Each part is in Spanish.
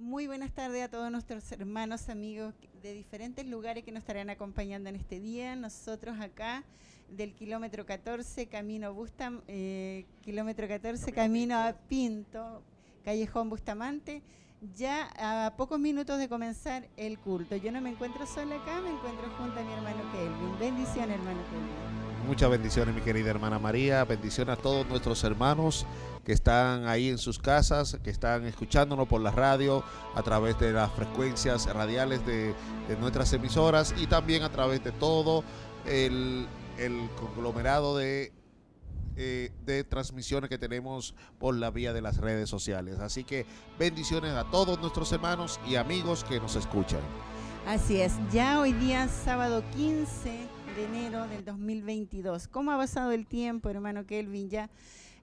Muy buenas tardes a todos nuestros hermanos, amigos de diferentes lugares que nos estarán acompañando en este día. Nosotros acá del kilómetro 14, camino Bustam, eh, kilómetro 14, camino a Pinto, Callejón Bustamante, ya a pocos minutos de comenzar el culto. Yo no me encuentro sola acá, me encuentro junto a mi hermano Kelvin. Bendiciones, hermano Kelvin. Muchas bendiciones, mi querida hermana María. Bendiciones a todos nuestros hermanos que están ahí en sus casas, que están escuchándonos por la radio, a través de las frecuencias radiales de, nuestras emisoras y también a través de todo el, el conglomerado de eh, de transmisiones que tenemos por la vía de las redes sociales. Así que bendiciones a todos nuestros hermanos y amigos que nos escuchan. Así es, ya hoy día sábado 15 de enero del 2022. ¿Cómo ha pasado el tiempo, hermano Kelvin? Ya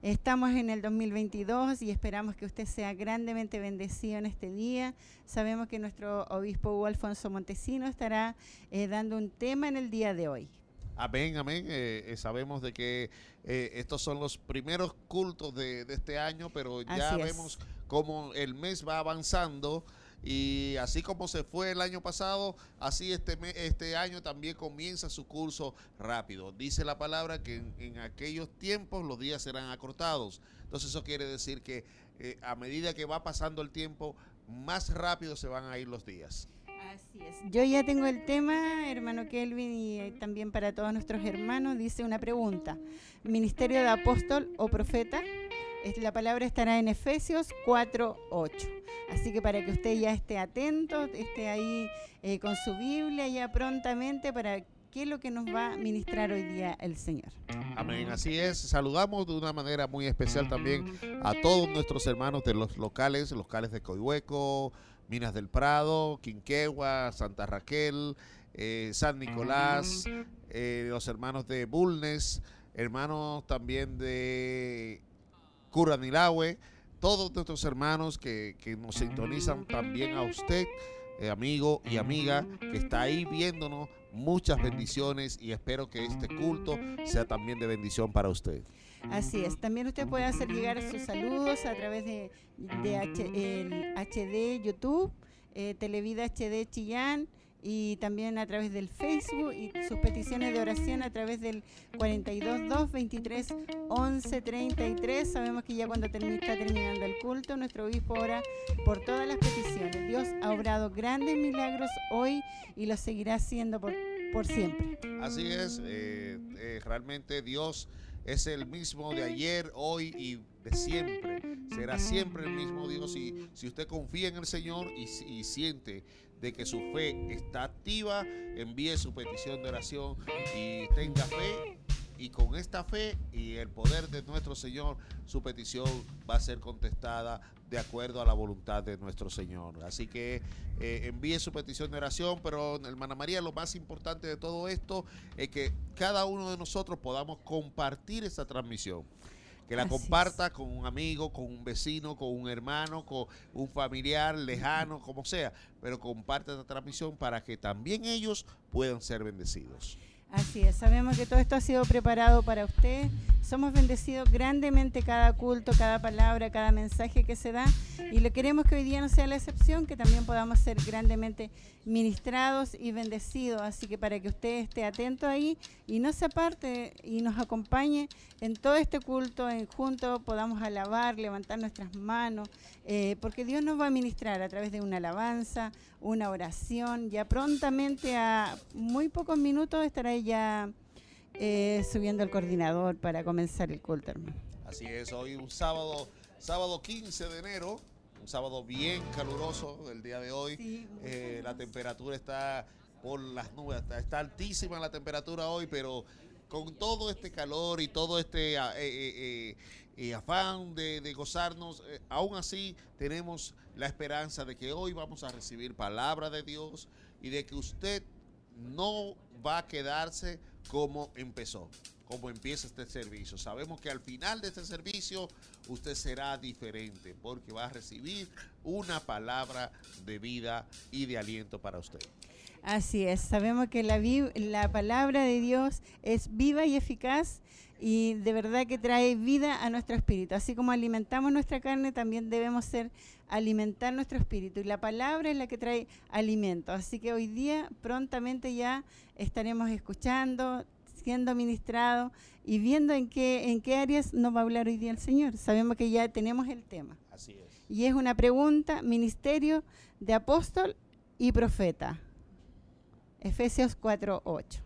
estamos en el 2022 y esperamos que usted sea grandemente bendecido en este día. Sabemos que nuestro obispo Hugo Alfonso Montesino estará eh, dando un tema en el día de hoy. Amén, amén. Eh, eh, sabemos de que eh, estos son los primeros cultos de, de este año, pero ya Así es. vemos cómo el mes va avanzando y así como se fue el año pasado, así este, este año también comienza su curso rápido. Dice la palabra que en, aquellos tiempos los días serán acortados. Entonces eso quiere decir que eh, a medida que va pasando el tiempo, más rápido se van a ir los días. Así es. Yo ya tengo el tema, hermano Kelvin, y eh, también para todos nuestros hermanos, dice una pregunta. ¿Ministerio de apóstol o profeta? La palabra estará en Efesios 4.8. Así que para que usted ya esté atento, esté ahí eh, con su Biblia ya prontamente para qué es lo que nos va a ministrar hoy día el Señor. Amén, así es. Saludamos de una manera muy especial también a todos nuestros hermanos de los locales, locales de Coihueco, Minas del Prado, Quinquegua, Santa Raquel, eh, San Nicolás, eh, los hermanos de Bulnes, hermanos también de Curanilahue, todos nuestros hermanos que, que nos sintonizan también a usted, eh, amigo y amiga, que está ahí viéndonos. Muchas bendiciones y espero que este culto sea también de bendición para usted. Así es. También usted puede hacer llegar sus saludos a través de, de HD YouTube, eh, Televida HD Chillán y también a través del Facebook y sus peticiones de oración a través del 422 23 11 33. Sabemos que ya cuando termi- está terminando el culto, nuestro obispo ora por todas las peticiones. Dios ha obrado grandes milagros hoy y lo seguirá haciendo por, por siempre. Así es, eh, eh, realmente Dios es el mismo de ayer, hoy y de siempre. Será siempre el mismo Dios y si usted confía en el Señor y siente de que su fe está activa, envíe su petición de oración y tenga fe. Y con esta fe y el poder de nuestro Señor, su petición va a ser contestada de acuerdo a la voluntad de nuestro Señor. Así que eh, envíe su petición de oración, pero hermana María, lo más importante de todo esto es que cada uno de nosotros podamos compartir esta transmisión. Que la Así comparta con un amigo, con un vecino, con un hermano, con un familiar lejano, como sea. Pero comparte esta transmisión para que también ellos puedan ser bendecidos. Así es, sabemos que todo esto ha sido preparado para usted. Somos bendecidos grandemente cada culto, cada palabra, cada mensaje que se da. Y le queremos que hoy día no sea la excepción, que también podamos ser grandemente ministrados y bendecidos. Así que para que usted esté atento ahí y no se aparte y nos acompañe en todo este culto, en juntos podamos alabar, levantar nuestras manos, eh, porque Dios nos va a ministrar a través de una alabanza, una oración. Ya prontamente, a muy pocos minutos, estará ya eh, subiendo el coordinador para comenzar el culto, hermano. Así es, hoy un sábado, sábado 15 de enero, un sábado bien caluroso el día de hoy. Sí, Eh, la temperatura está por las nubes, está, está altísima la temperatura hoy, pero con todo este calor y todo este eh, eh, afán de, de gozarnos, aún así tenemos la esperanza de que hoy vamos a recibir palabra de Dios y de que usted no va a quedarse como empezó, como empieza este servicio. Sabemos que al final de este servicio usted será diferente porque va a recibir una palabra de vida y de aliento para usted. Así es, sabemos que la, la palabra de Dios es viva y eficaz y de verdad que trae vida a nuestro espíritu. Así como alimentamos nuestra carne, también debemos ser alimentar nuestro espíritu. Y la palabra es la que trae alimento. Así que hoy día prontamente ya estaremos escuchando, siendo ministrado y viendo en qué, en qué áreas nos va a hablar hoy día el Señor. Sabemos que ya tenemos el tema. Así es. Y es una pregunta, ministerio de apóstol y profeta. Efesios 4.8.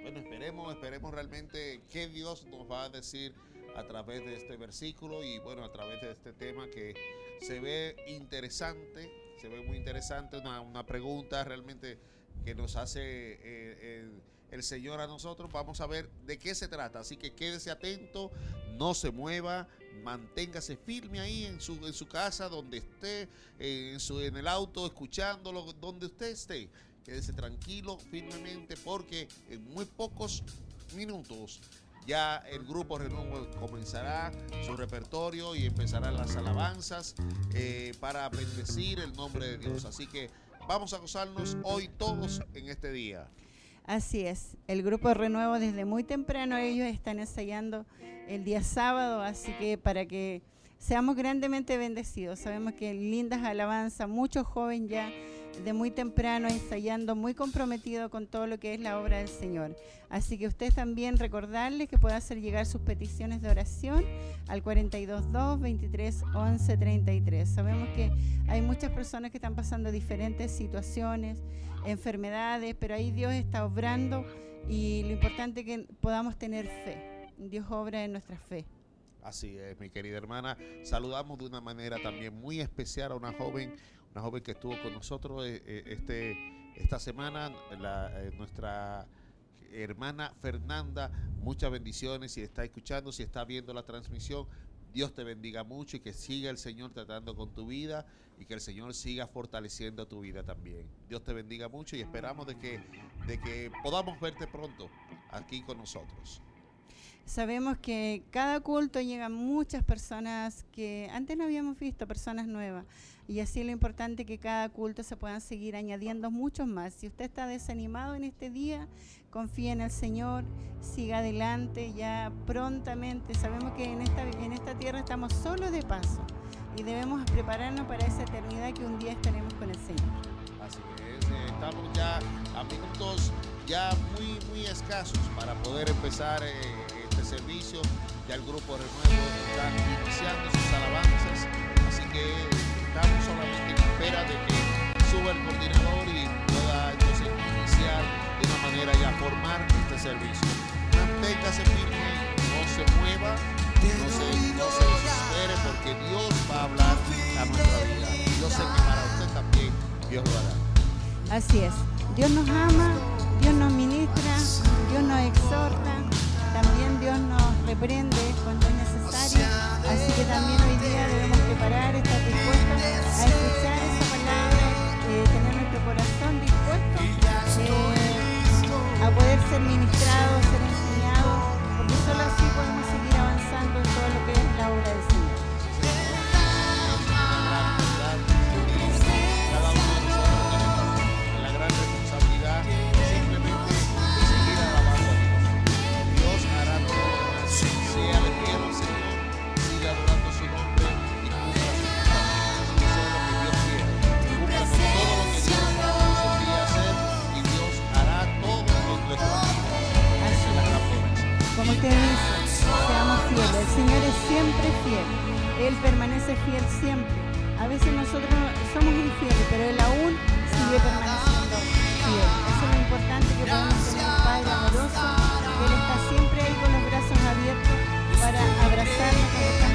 Bueno, esperemos, esperemos realmente qué Dios nos va a decir a través de este versículo y bueno, a través de este tema que se ve interesante, se ve muy interesante, una, una pregunta realmente que nos hace eh, el, el Señor a nosotros. Vamos a ver de qué se trata, así que quédese atento, no se mueva, manténgase firme ahí en su, en su casa, donde esté, eh, en, su, en el auto, escuchándolo, donde usted esté. Quédese tranquilo, firmemente, porque en muy pocos minutos ya el grupo Renuevo comenzará su repertorio y empezarán las alabanzas eh, para bendecir el nombre de Dios. Así que vamos a gozarnos hoy todos en este día. Así es, el grupo Renuevo desde muy temprano ellos están ensayando el día sábado, así que para que seamos grandemente bendecidos. Sabemos que lindas alabanzas, muchos jóvenes ya de muy temprano ensayando, muy comprometido con todo lo que es la obra del Señor. Así que usted también recordarle que puede hacer llegar sus peticiones de oración al 422 23 11 33. Sabemos que hay muchas personas que están pasando diferentes situaciones, enfermedades, pero ahí Dios está obrando y lo importante es que podamos tener fe. Dios obra en nuestra fe. Así es, mi querida hermana. Saludamos de una manera también muy especial a una joven una joven que estuvo con nosotros eh, eh, este, esta semana, eh, nuestra hermana Fernanda, muchas bendiciones, si está escuchando, si está viendo la transmisión, Dios te bendiga mucho y que siga el Señor tratando con tu vida y que el Señor siga fortaleciendo tu vida también. Dios te bendiga mucho y esperamos de que, de que podamos verte pronto aquí con nosotros. Sabemos que cada culto llegan muchas personas que antes no habíamos visto, personas nuevas. Y así lo importante que cada culto se puedan seguir añadiendo muchos más. Si usted está desanimado en este día, confíe en el Señor, siga adelante ya prontamente. Sabemos que en esta, en esta tierra estamos solo de paso y debemos prepararnos para esa eternidad que un día estaremos con el Señor. Así es, eh, estamos ya a minutos ya muy, muy escasos para poder empezar. Eh, servicio. Ya el grupo Renuevo está iniciando sus alabanzas. Así que estamos solamente en espera de que suba el coordinador y pueda entonces iniciar de una manera ya formar este servicio. Manténgase firme, no se mueva, no se, no se desespere porque Dios va a hablar a nuestra vida. Yo sé que para usted también Dios lo hará. Así es. Dios nos ama, Dios nos ministra, Dios nos exhorta también Dios nos reprende cuando es necesario. Así que también hoy día debemos preparar, estar dispuestos a escuchar esa palabra, eh, tener nuestro corazón dispuesto eh, a poder ser ministrados, ser solo así podemos seguir avanzando en todo lo que es la obra del Señor. Siempre fiel. Él permanece fiel siempre. A veces nosotros somos infieles, pero Él aún sigue permaneciendo fiel. Eso es lo importante que podemos tener un Padre amoroso, Él está siempre ahí con los brazos abiertos para abrazarnos cuando estamos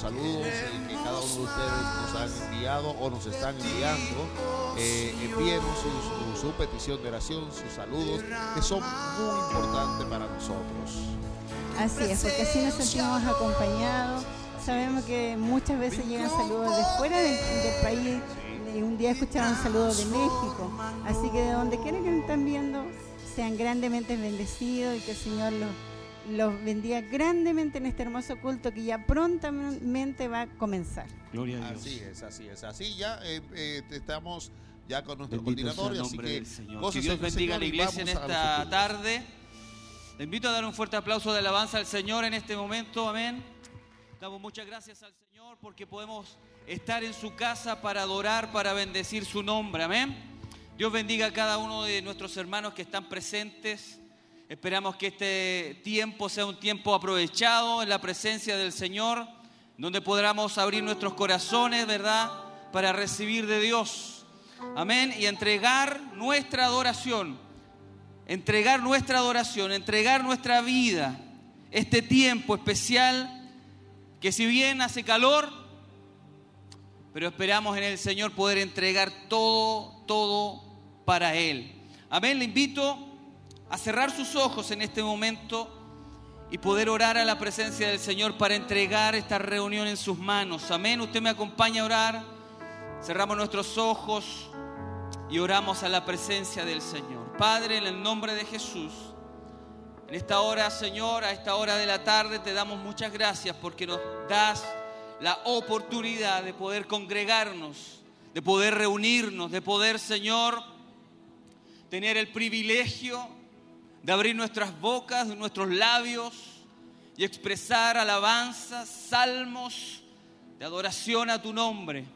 saludos eh, que cada uno de ustedes nos han enviado o nos están enviando. Eh, envíenos su, petición de oración, sus saludos, que son muy importantes para nosotros. Así es, porque así nos sentimos acompañados. Sabemos que muchas veces llegan saludos de fuera del, del país. Y un día escucharon saludos de México. Así que de donde quiera que nos están viendo, sean grandemente bendecidos y que el Señor los, los bendiga grandemente en este hermoso culto que ya prontamente va a comenzar. Gloria a Dios. Así es, así es. Así ya eh, eh, estamos ya con nuestro Bendito coordinador. así nombre que del Señor. Que Dios el bendiga a la iglesia en esta tarde. Le invito a dar un fuerte aplauso de alabanza al Señor en este momento. Amén. Damos muchas gracias al Señor porque podemos estar en su casa para adorar, para bendecir su nombre. Amén. Dios bendiga a cada uno de nuestros hermanos que están presentes. Esperamos que este tiempo sea un tiempo aprovechado en la presencia del Señor, donde podamos abrir nuestros corazones, ¿verdad? Para recibir de Dios. Amén. Y entregar nuestra adoración. Entregar nuestra adoración, entregar nuestra vida. Este tiempo especial que si bien hace calor, pero esperamos en el Señor poder entregar todo, todo para Él. Amén. Le invito a cerrar sus ojos en este momento y poder orar a la presencia del Señor para entregar esta reunión en sus manos. Amén. Usted me acompaña a orar. Cerramos nuestros ojos y oramos a la presencia del Señor. Padre, en el nombre de Jesús. En esta hora, Señor, a esta hora de la tarde, te damos muchas gracias porque nos das la oportunidad de poder congregarnos, de poder reunirnos, de poder, Señor, tener el privilegio de abrir nuestras bocas, nuestros labios y expresar alabanzas, salmos de adoración a tu nombre.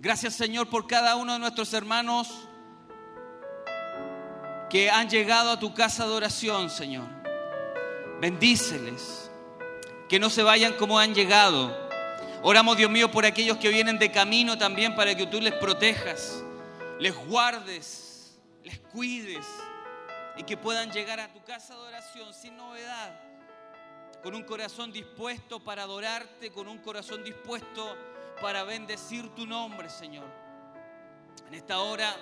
Gracias, Señor, por cada uno de nuestros hermanos que han llegado a tu casa de oración, Señor. Bendíceles. Que no se vayan como han llegado. Oramos, Dios mío, por aquellos que vienen de camino también para que tú les protejas, les guardes, les cuides y que puedan llegar a tu casa de oración sin novedad, con un corazón dispuesto para adorarte, con un corazón dispuesto para bendecir tu nombre, Señor. En esta hora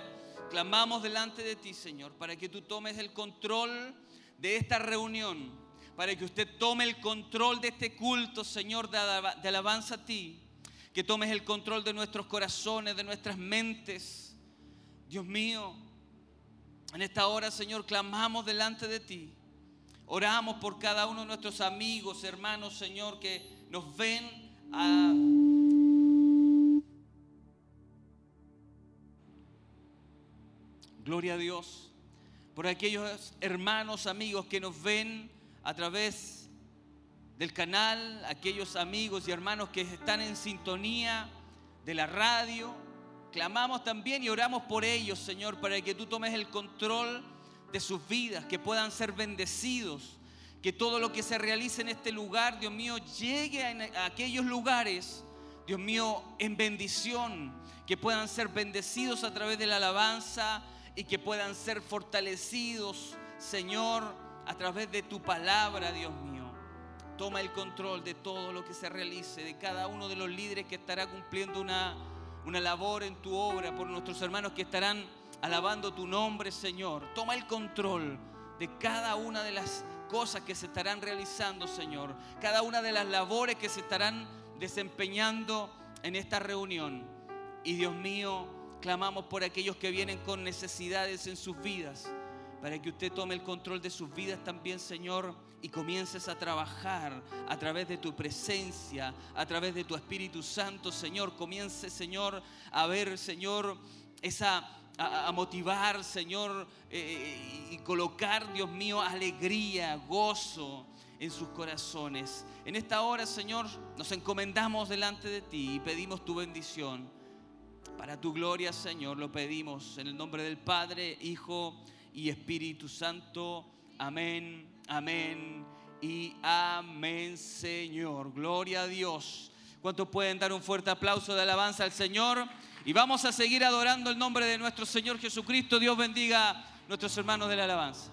clamamos delante de ti, Señor, para que tú tomes el control de esta reunión, para que usted tome el control de este culto, Señor, de alaba- de alabanza a ti, que tomes el control de nuestros corazones, de nuestras mentes. Dios mío, en esta hora, Señor, clamamos delante de ti. Oramos por cada uno de nuestros amigos, hermanos, Señor, que nos ven a Gloria a Dios por aquellos hermanos, amigos que nos ven a través del canal, aquellos amigos y hermanos que están en sintonía de la radio. Clamamos también y oramos por ellos, Señor, para que tú tomes el control de sus vidas, que puedan ser bendecidos, que todo lo que se realice en este lugar, Dios mío, llegue a aquellos lugares, Dios mío, en bendición, que puedan ser bendecidos a través de la alabanza y que puedan ser fortalecidos, Señor, a través de tu palabra, Dios mío. Toma el control de todo lo que se realice, de cada uno de los líderes que estará cumpliendo una, una labor en tu obra, por nuestros hermanos que estarán alabando tu nombre, Señor. Toma el control de cada una de las cosas que se estarán realizando, Señor. Cada una de las labores que se estarán desempeñando en esta reunión. Y Dios mío, clamamos por aquellos que vienen con necesidades en sus vidas, para que usted tome el control de sus vidas también, Señor, y comiences a trabajar a través de tu presencia, a través de tu Espíritu Santo, Señor. Comience, Señor, a ver, Señor, esa a, a motivar, Señor, eh, y colocar, Dios mío, alegría, gozo en sus corazones. En esta hora, Señor, nos encomendamos delante de ti y pedimos tu bendición. Para tu gloria, Señor, lo pedimos en el nombre del Padre, Hijo y Espíritu Santo. Amén, amén y amén, Señor. Gloria a Dios. ¿Cuántos pueden dar un fuerte aplauso de alabanza al Señor? Y vamos a seguir adorando el nombre de nuestro Señor Jesucristo. Dios bendiga a nuestros hermanos de la alabanza.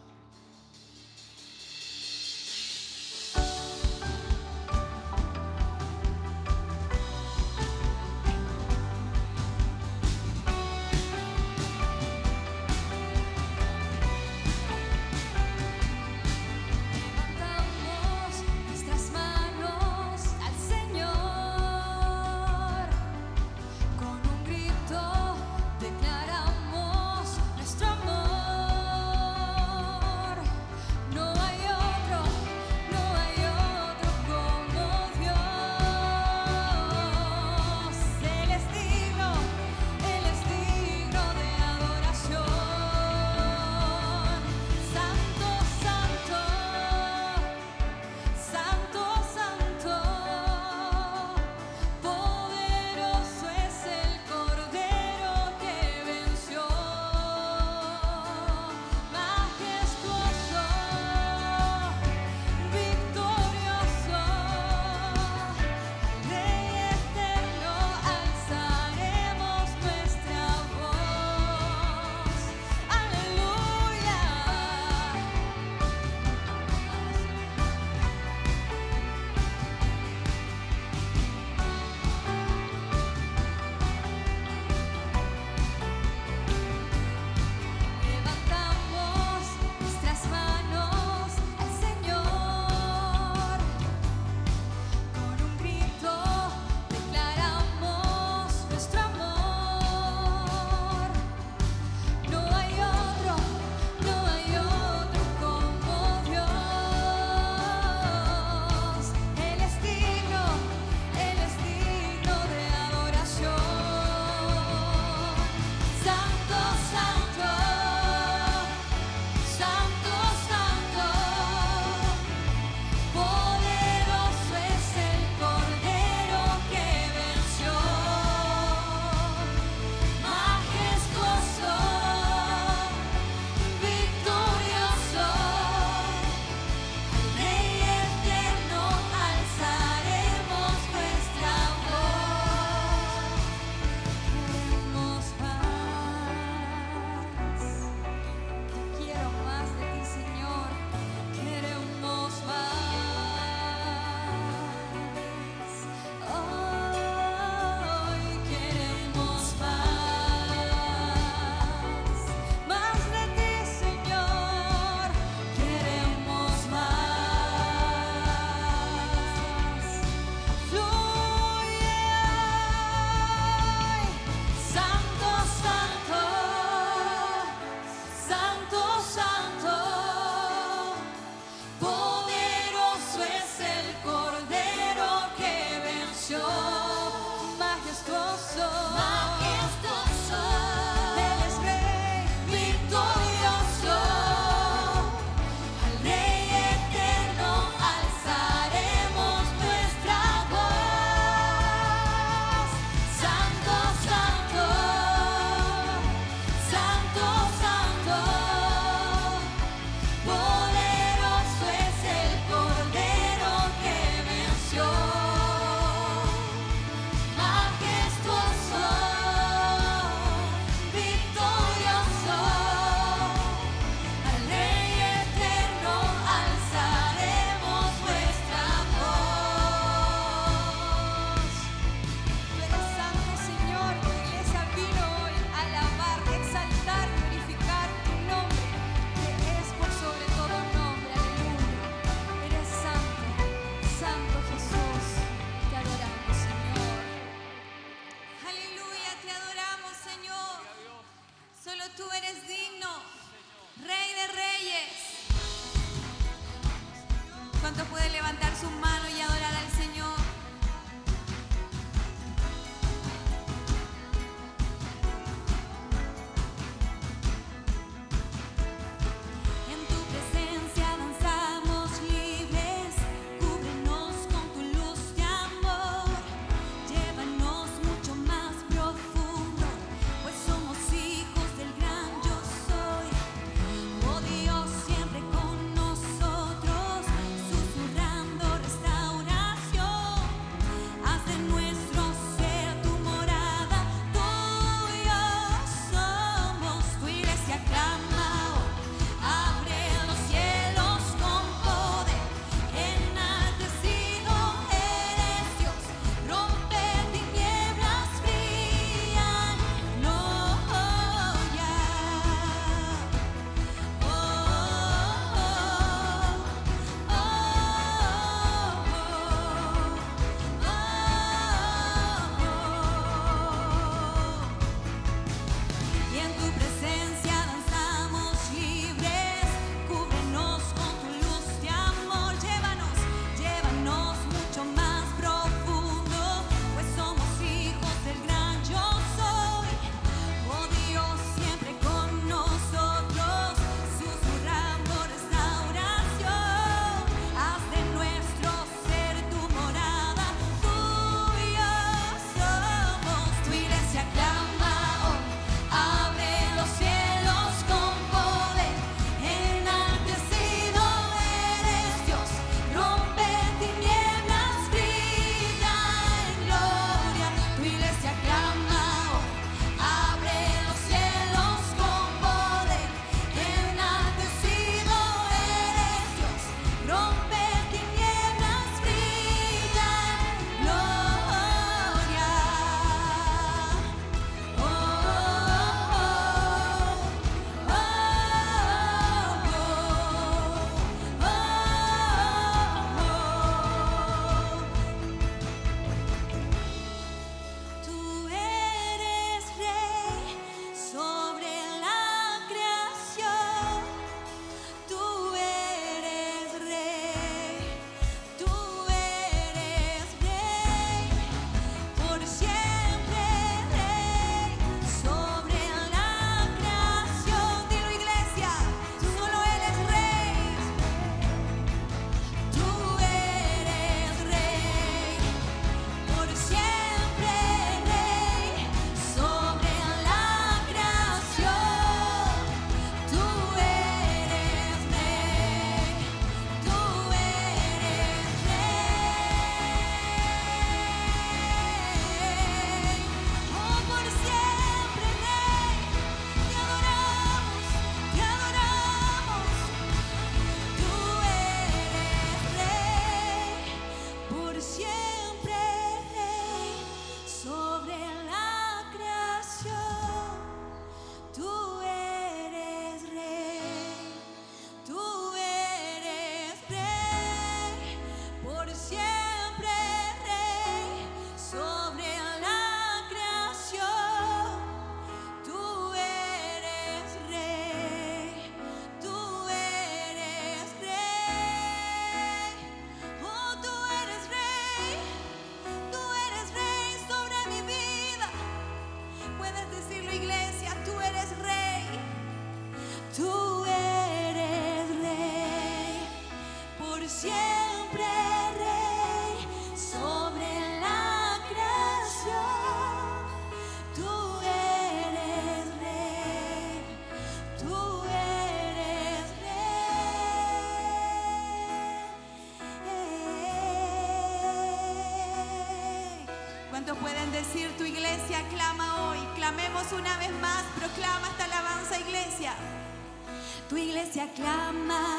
Tu iglesia clama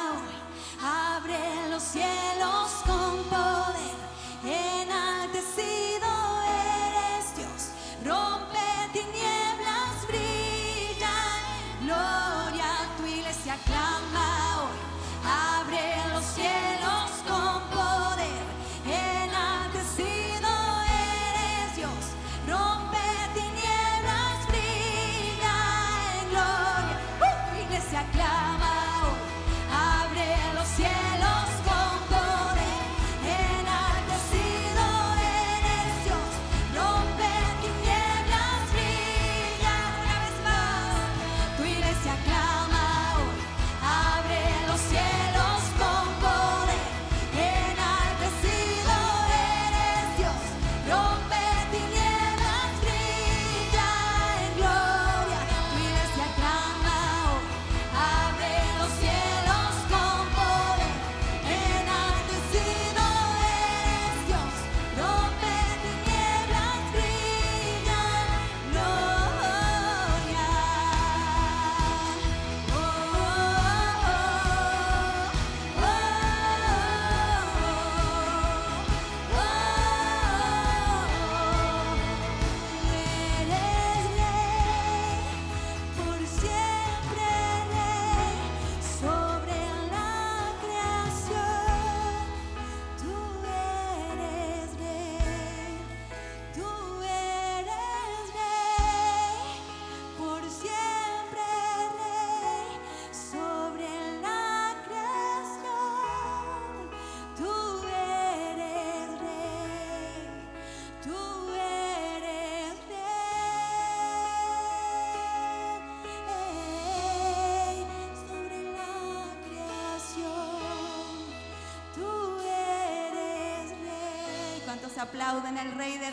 aplauden al Rey de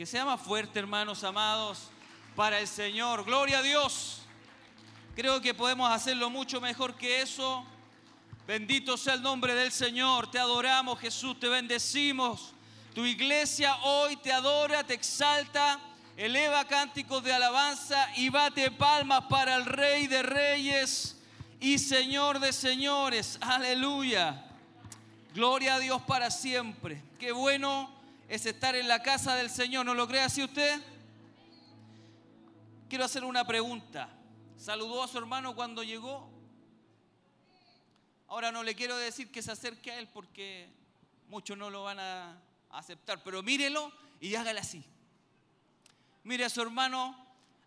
Que sea más fuerte, hermanos amados, para el Señor. Gloria a Dios. Creo que podemos hacerlo mucho mejor que eso. Bendito sea el nombre del Señor. Te adoramos, Jesús. Te bendecimos. Tu iglesia hoy te adora, te exalta. Eleva cánticos de alabanza y bate palmas para el Rey de Reyes y Señor de Señores. Aleluya. Gloria a Dios para siempre. Qué bueno es estar en la casa del Señor. ¿No lo cree así usted? Quiero hacer una pregunta. ¿Saludó a su hermano cuando llegó? Ahora no le quiero decir que se acerque a él porque muchos no lo van a aceptar, pero mírelo y hágale así. Mire a su hermano,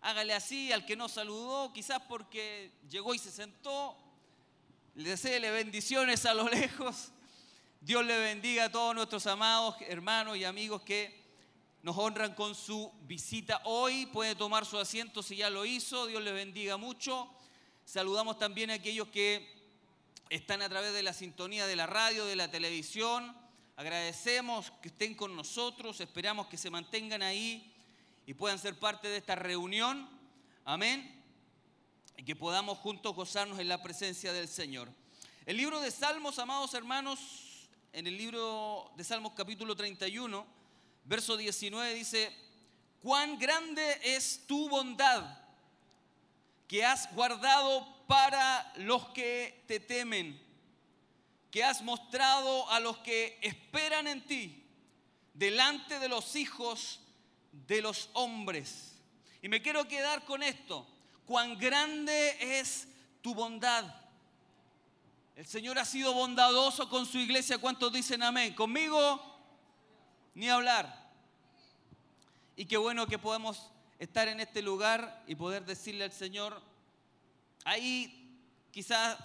hágale así, al que no saludó, quizás porque llegó y se sentó, le deseele bendiciones a lo lejos. Dios le bendiga a todos nuestros amados hermanos y amigos que nos honran con su visita hoy. Puede tomar su asiento si ya lo hizo. Dios le bendiga mucho. Saludamos también a aquellos que están a través de la sintonía de la radio, de la televisión. Agradecemos que estén con nosotros. Esperamos que se mantengan ahí y puedan ser parte de esta reunión. Amén. Y que podamos juntos gozarnos en la presencia del Señor. El libro de Salmos, amados hermanos, en el libro de Salmos capítulo 31, verso 19 dice, cuán grande es tu bondad que has guardado para los que te temen, que has mostrado a los que esperan en ti, delante de los hijos de los hombres. Y me quiero quedar con esto, cuán grande es tu bondad. El Señor ha sido bondadoso con su iglesia. ¿Cuántos dicen amén? Conmigo, ni hablar. Y qué bueno que podemos estar en este lugar y poder decirle al Señor, ahí quizás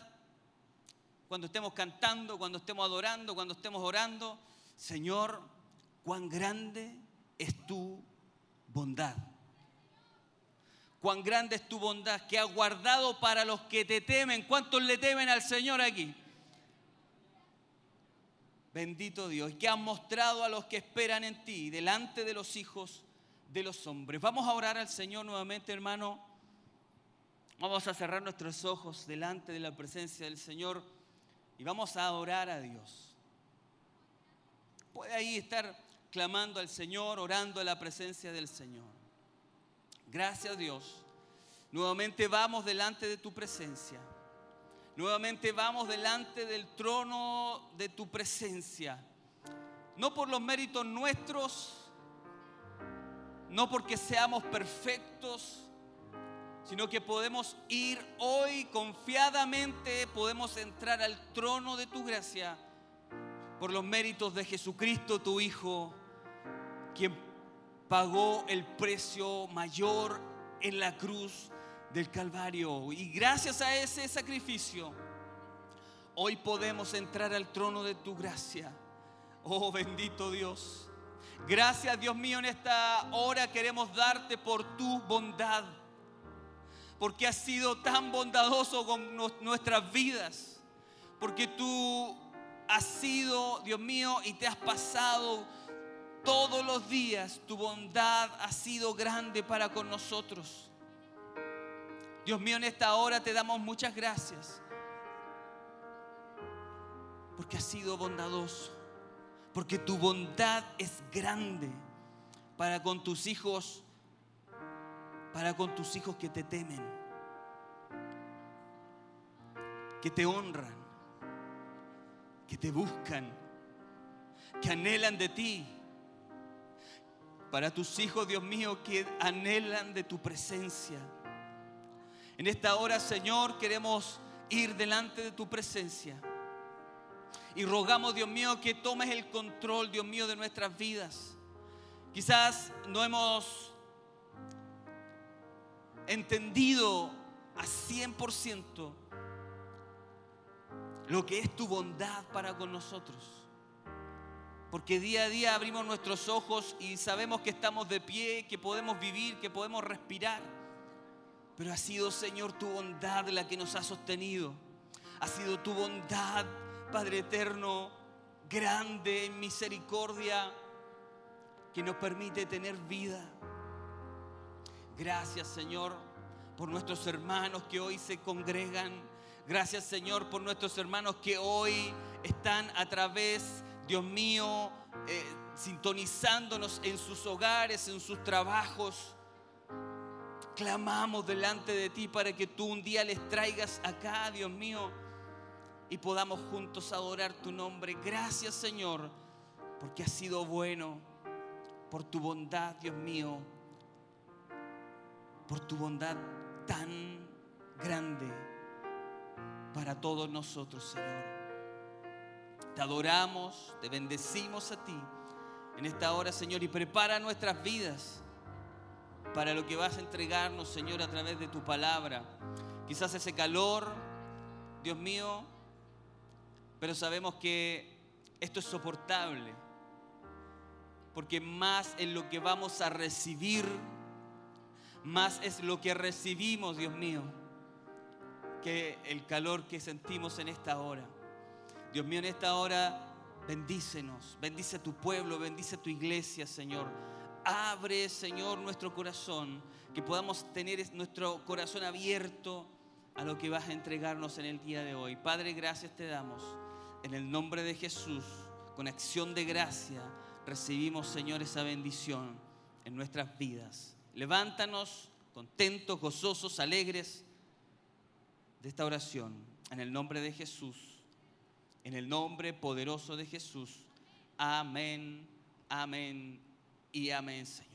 cuando estemos cantando, cuando estemos adorando, cuando estemos orando, Señor, cuán grande es tu bondad. Cuán grande es tu bondad que ha guardado para los que te temen. ¿Cuántos le temen al Señor aquí? Bendito Dios, que has mostrado a los que esperan en ti, delante de los hijos de los hombres. Vamos a orar al Señor nuevamente, hermano. Vamos a cerrar nuestros ojos delante de la presencia del Señor y vamos a orar a Dios. Puede ahí estar clamando al Señor, orando a la presencia del Señor. Gracias Dios. Nuevamente vamos delante de tu presencia. Nuevamente vamos delante del trono de tu presencia. No por los méritos nuestros, no porque seamos perfectos, sino que podemos ir hoy confiadamente, podemos entrar al trono de tu gracia por los méritos de Jesucristo, tu Hijo, quien pagó el precio mayor en la cruz del Calvario. Y gracias a ese sacrificio, hoy podemos entrar al trono de tu gracia. Oh bendito Dios. Gracias Dios mío, en esta hora queremos darte por tu bondad. Porque has sido tan bondadoso con nuestras vidas. Porque tú has sido, Dios mío, y te has pasado todos los días. Tu bondad ha sido grande para con nosotros. Dios mío, en esta hora te damos muchas gracias. Porque has sido bondadoso. Porque tu bondad es grande para con tus hijos, para con tus hijos que te temen, que te honran, que te buscan, que anhelan de ti. Para tus hijos, Dios mío, que anhelan de tu presencia. En esta hora, Señor, queremos ir delante de tu presencia. Y rogamos, Dios mío, que tomes el control, Dios mío, de nuestras vidas. Quizás no hemos entendido a 100% lo que es tu bondad para con nosotros. Porque día a día abrimos nuestros ojos y sabemos que estamos de pie, que podemos vivir, que podemos respirar. Pero ha sido, Señor, tu bondad la que nos ha sostenido. Ha sido tu bondad, Padre eterno, grande en misericordia, que nos permite tener vida. Gracias, Señor, por nuestros hermanos que hoy se congregan. Gracias, Señor, por nuestros hermanos que hoy están a través, Dios mío, eh, sintonizándonos en sus hogares, en sus trabajos. Clamamos delante de ti para que tú un día les traigas acá, Dios mío, y podamos juntos adorar tu nombre. Gracias, Señor, porque has sido bueno, por tu bondad, Dios mío, por tu bondad tan grande para todos nosotros, Señor. Te adoramos, te bendecimos a ti en esta hora, Señor, y prepara nuestras vidas para lo que vas a entregarnos, Señor, a través de tu palabra. Quizás ese calor, Dios mío, pero sabemos que esto es soportable, porque más es lo que vamos a recibir, más es lo que recibimos, Dios mío, que el calor que sentimos en esta hora. Dios mío, en esta hora, bendícenos, bendice a tu pueblo, bendice a tu iglesia, Señor. Abre, Señor, nuestro corazón, que podamos tener nuestro corazón abierto a lo que vas a entregarnos en el día de hoy. Padre, gracias te damos. En el nombre de Jesús, con acción de gracia, recibimos, Señor, esa bendición en nuestras vidas. Levántanos contentos, gozosos, alegres de esta oración. En el nombre de Jesús, en el nombre poderoso de Jesús. Amén, amén y amén, Señor.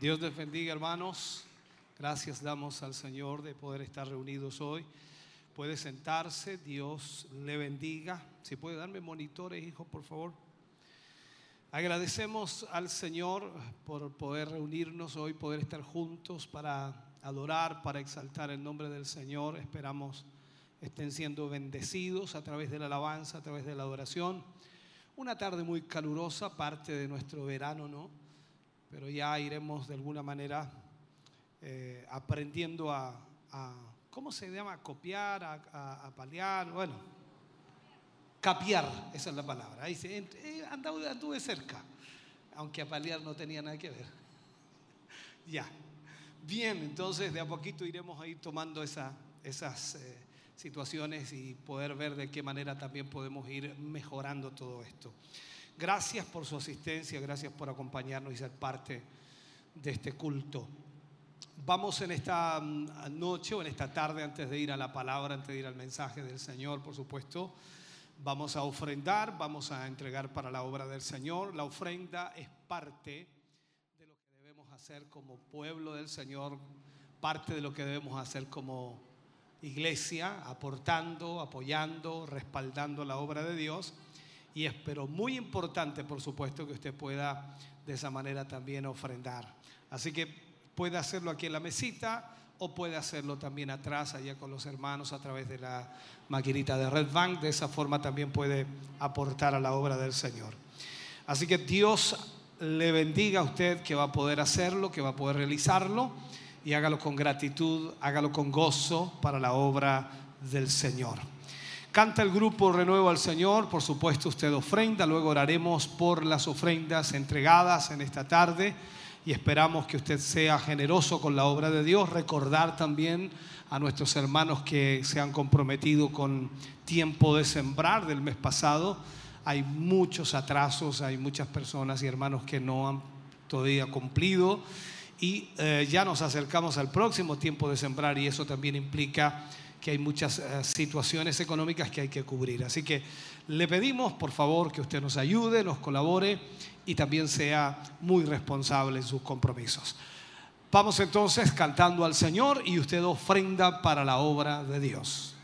Dios les bendiga, hermanos. Gracias damos al Señor de poder estar reunidos hoy. Puede sentarse, Dios le bendiga. Si puede darme monitores, hijo, por favor. Agradecemos al Señor por poder reunirnos hoy, poder estar juntos para adorar, para exaltar el nombre del Señor. Esperamos estén siendo bendecidos a través de la alabanza, a través de la adoración. Una tarde muy calurosa, parte de nuestro verano, ¿no? Pero ya iremos de alguna manera eh, aprendiendo a, ¿cómo se llama? Copiar, a, paliar, bueno, capiar, esa es la palabra. Ahí se, eh, anduve, anduve cerca, aunque a paliar no tenía nada que ver. ya. Bien, entonces de a poquito iremos a ir tomando esa- esas eh, situaciones y poder ver de qué manera también podemos ir mejorando todo esto. Gracias por su asistencia, gracias por acompañarnos y ser parte de este culto. Vamos en esta mm, noche o en esta tarde, antes de ir a la palabra, antes de ir al mensaje del Señor, por supuesto, vamos a ofrendar, vamos a entregar para la obra del Señor. La ofrenda es parte de lo que debemos hacer como pueblo del Señor, parte de lo que debemos hacer como iglesia, aportando, apoyando, respaldando la obra de Dios. Y es pero muy importante, por supuesto, que usted pueda de esa manera también ofrendar. Así que puede hacerlo aquí en la mesita o puede hacerlo también atrás, allá con los hermanos, a través de la maquinita de Red Bank. De esa forma también puede aportar a la obra del Señor. Así que Dios le bendiga a usted que va a poder hacerlo, que va a poder realizarlo y hágalo con gratitud, hágalo con gozo para la obra del Señor. Canta el grupo Renuevo al Señor, por supuesto usted ofrenda, luego oraremos por las ofrendas entregadas en esta tarde y esperamos que usted sea generoso con la obra de Dios, recordar también a nuestros hermanos que se han comprometido con tiempo de sembrar del mes pasado. Hay muchos atrasos, hay muchas personas y hermanos que no han todavía cumplido. Y eh, ya nos acercamos al próximo tiempo de sembrar y eso también implica que hay muchas eh, situaciones económicas que hay que cubrir. Así que le pedimos, por favor, que usted nos ayude, nos colabore y también sea muy responsable en sus compromisos. Vamos entonces cantando al Señor y usted ofrenda para la obra de Dios.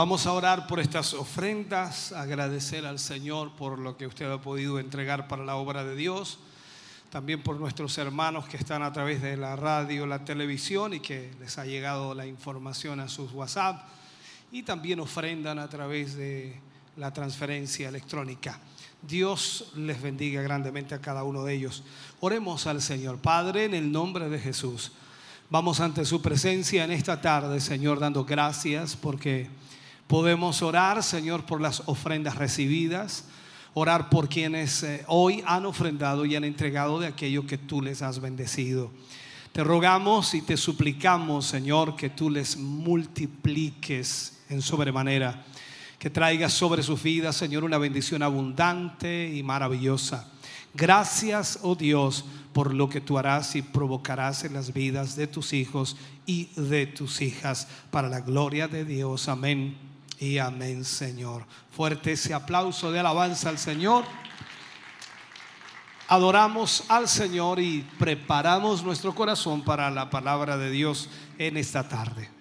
Vamos a orar por estas ofrendas, agradecer al Señor por lo que usted ha podido entregar para la obra de Dios, también por nuestros hermanos que están a través de la radio, la televisión y que les ha llegado la información a sus WhatsApp y también ofrendan a través de la transferencia electrónica. Dios les bendiga grandemente a cada uno de ellos. Oremos al Señor. Padre, en el nombre de Jesús, vamos ante su presencia en esta tarde, Señor, dando gracias porque podemos orar, Señor, por las ofrendas recibidas, orar por quienes eh, hoy han ofrendado y han entregado de aquello que tú les has bendecido. Te rogamos y te suplicamos, Señor, que tú les multipliques en sobremanera que traigas sobre sus vidas, Señor, una bendición abundante y maravillosa. Gracias, oh Dios, por lo que tú harás y provocarás en las vidas de tus hijos y de tus hijas, para la gloria de Dios. Amén y amén, Señor. Fuerte ese aplauso de alabanza al Señor. Adoramos al Señor y preparamos nuestro corazón para la palabra de Dios en esta tarde.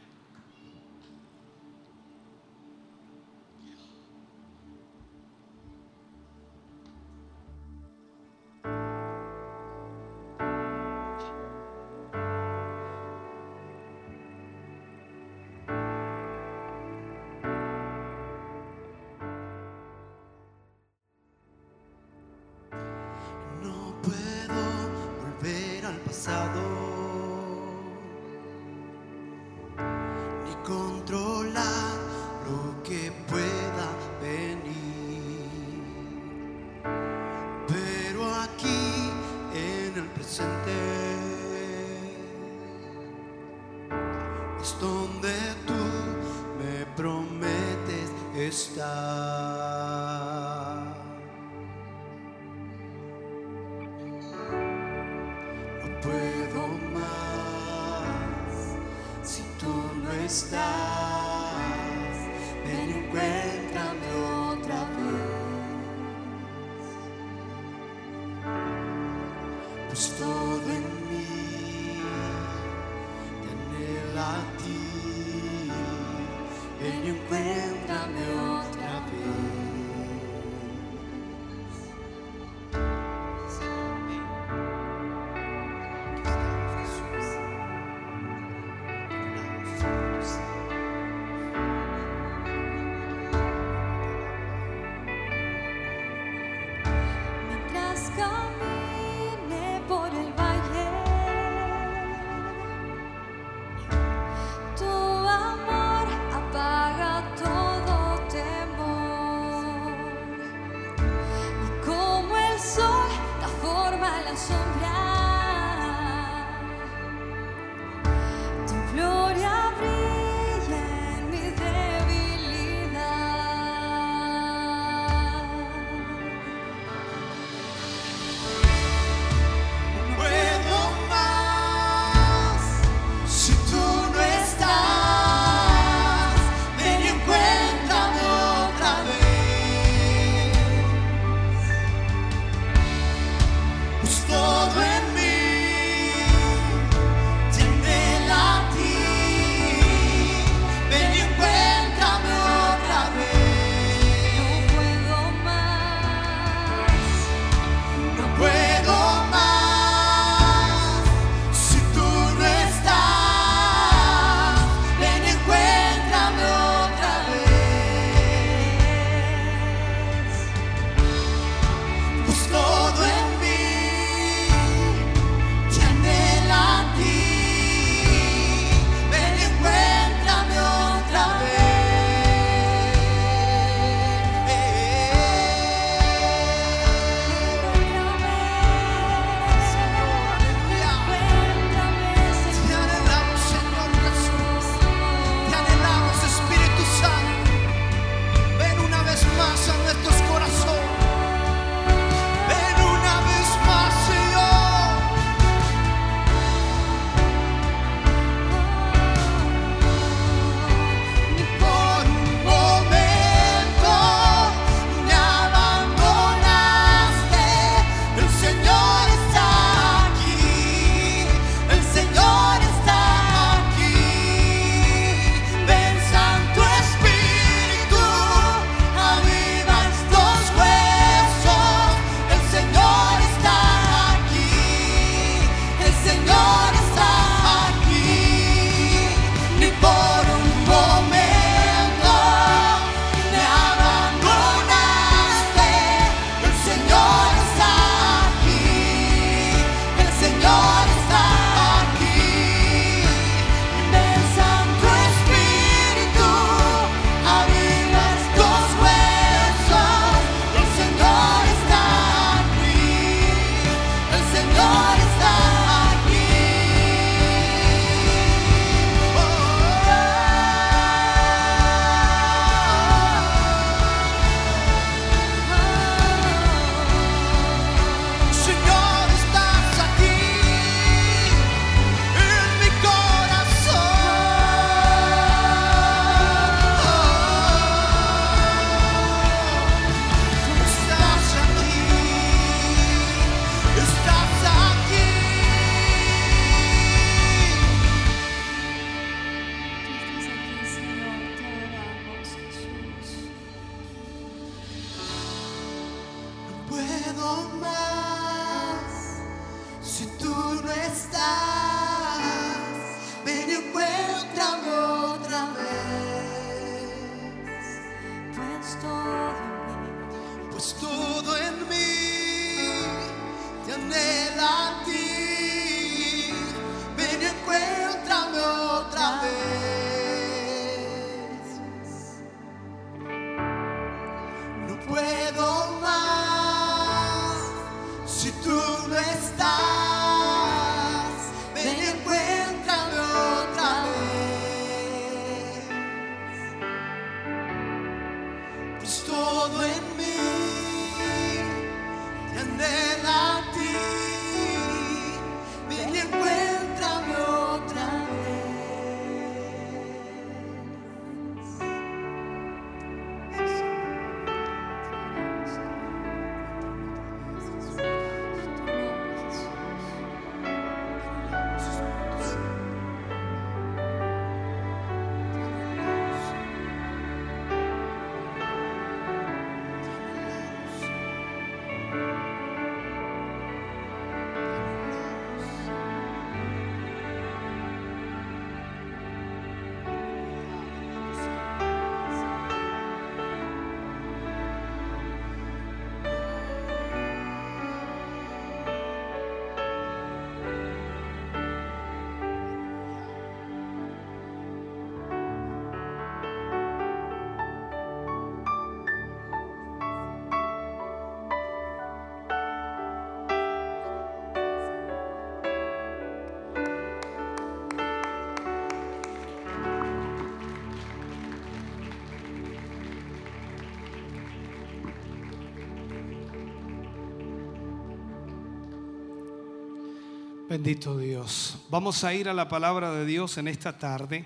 Bendito Dios. Vamos a ir a la palabra de Dios en esta tarde.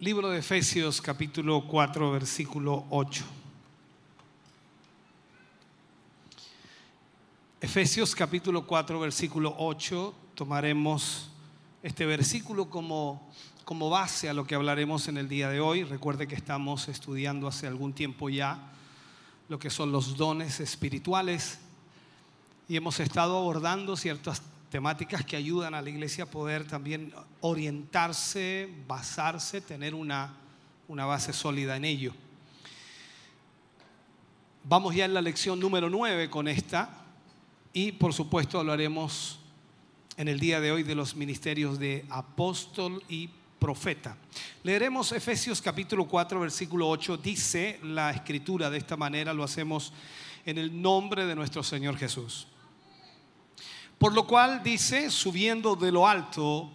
Libro de Efesios capítulo 4 versículo 8. Efesios capítulo 4 versículo 8. Tomaremos este versículo como, como base a lo que hablaremos en el día de hoy. Recuerde que estamos estudiando hace algún tiempo ya lo que son los dones espirituales y hemos estado abordando ciertas temáticas que ayudan a la iglesia a poder también orientarse, basarse, tener una, una base sólida en ello. Vamos ya en la lección número 9 con esta y por supuesto hablaremos en el día de hoy de los ministerios de apóstol y profeta. Leeremos Efesios capítulo 4 versículo 8. Dice la escritura de esta manera, lo hacemos en el nombre de nuestro Señor Jesús. Por lo cual dice, subiendo de lo alto,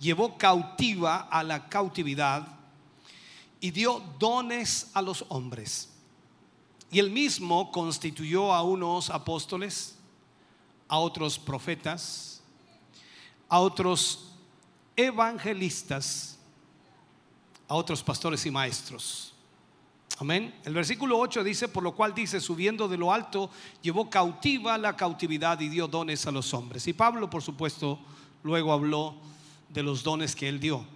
llevó cautiva a la cautividad y dio dones a los hombres. Y él mismo constituyó a unos apóstoles, a otros profetas, a otros evangelistas, a otros pastores y maestros. Amén. El versículo 8 dice, por lo cual dice, subiendo de lo alto, llevó cautiva la cautividad y dio dones a los hombres. Y Pablo, por supuesto, luego habló de los dones que él dio.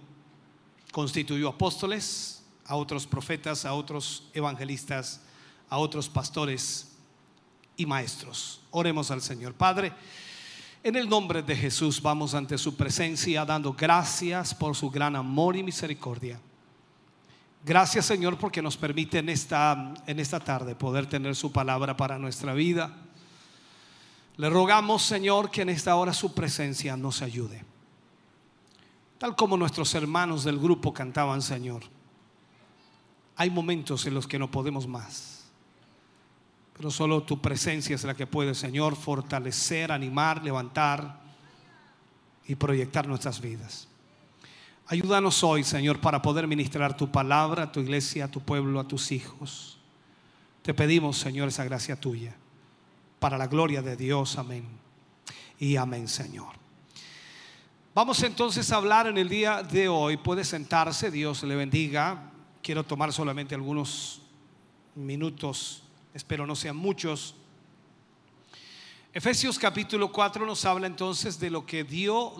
Constituyó apóstoles, a otros profetas, a otros evangelistas, a otros pastores y maestros. Oremos al Señor. Padre, en el nombre de Jesús vamos ante su presencia dando gracias por su gran amor y misericordia. Gracias Señor porque nos permite en esta, en esta tarde poder tener su palabra para nuestra vida. Le rogamos Señor que en esta hora su presencia nos ayude. Tal como nuestros hermanos del grupo cantaban Señor. Hay momentos en los que no podemos más. Pero solo tu presencia es la que puede, Señor, fortalecer, animar, levantar y proyectar nuestras vidas. Ayúdanos hoy, Señor, para poder ministrar tu palabra a tu iglesia, a tu pueblo, a tus hijos. Te pedimos, Señor, esa gracia tuya. Para la gloria de Dios, amén. Y amén, Señor. Vamos entonces a hablar en el día de hoy. Puede sentarse, Dios le bendiga. Quiero tomar solamente algunos minutos, espero no sean muchos. Efesios capítulo 4 nos habla entonces de lo que dio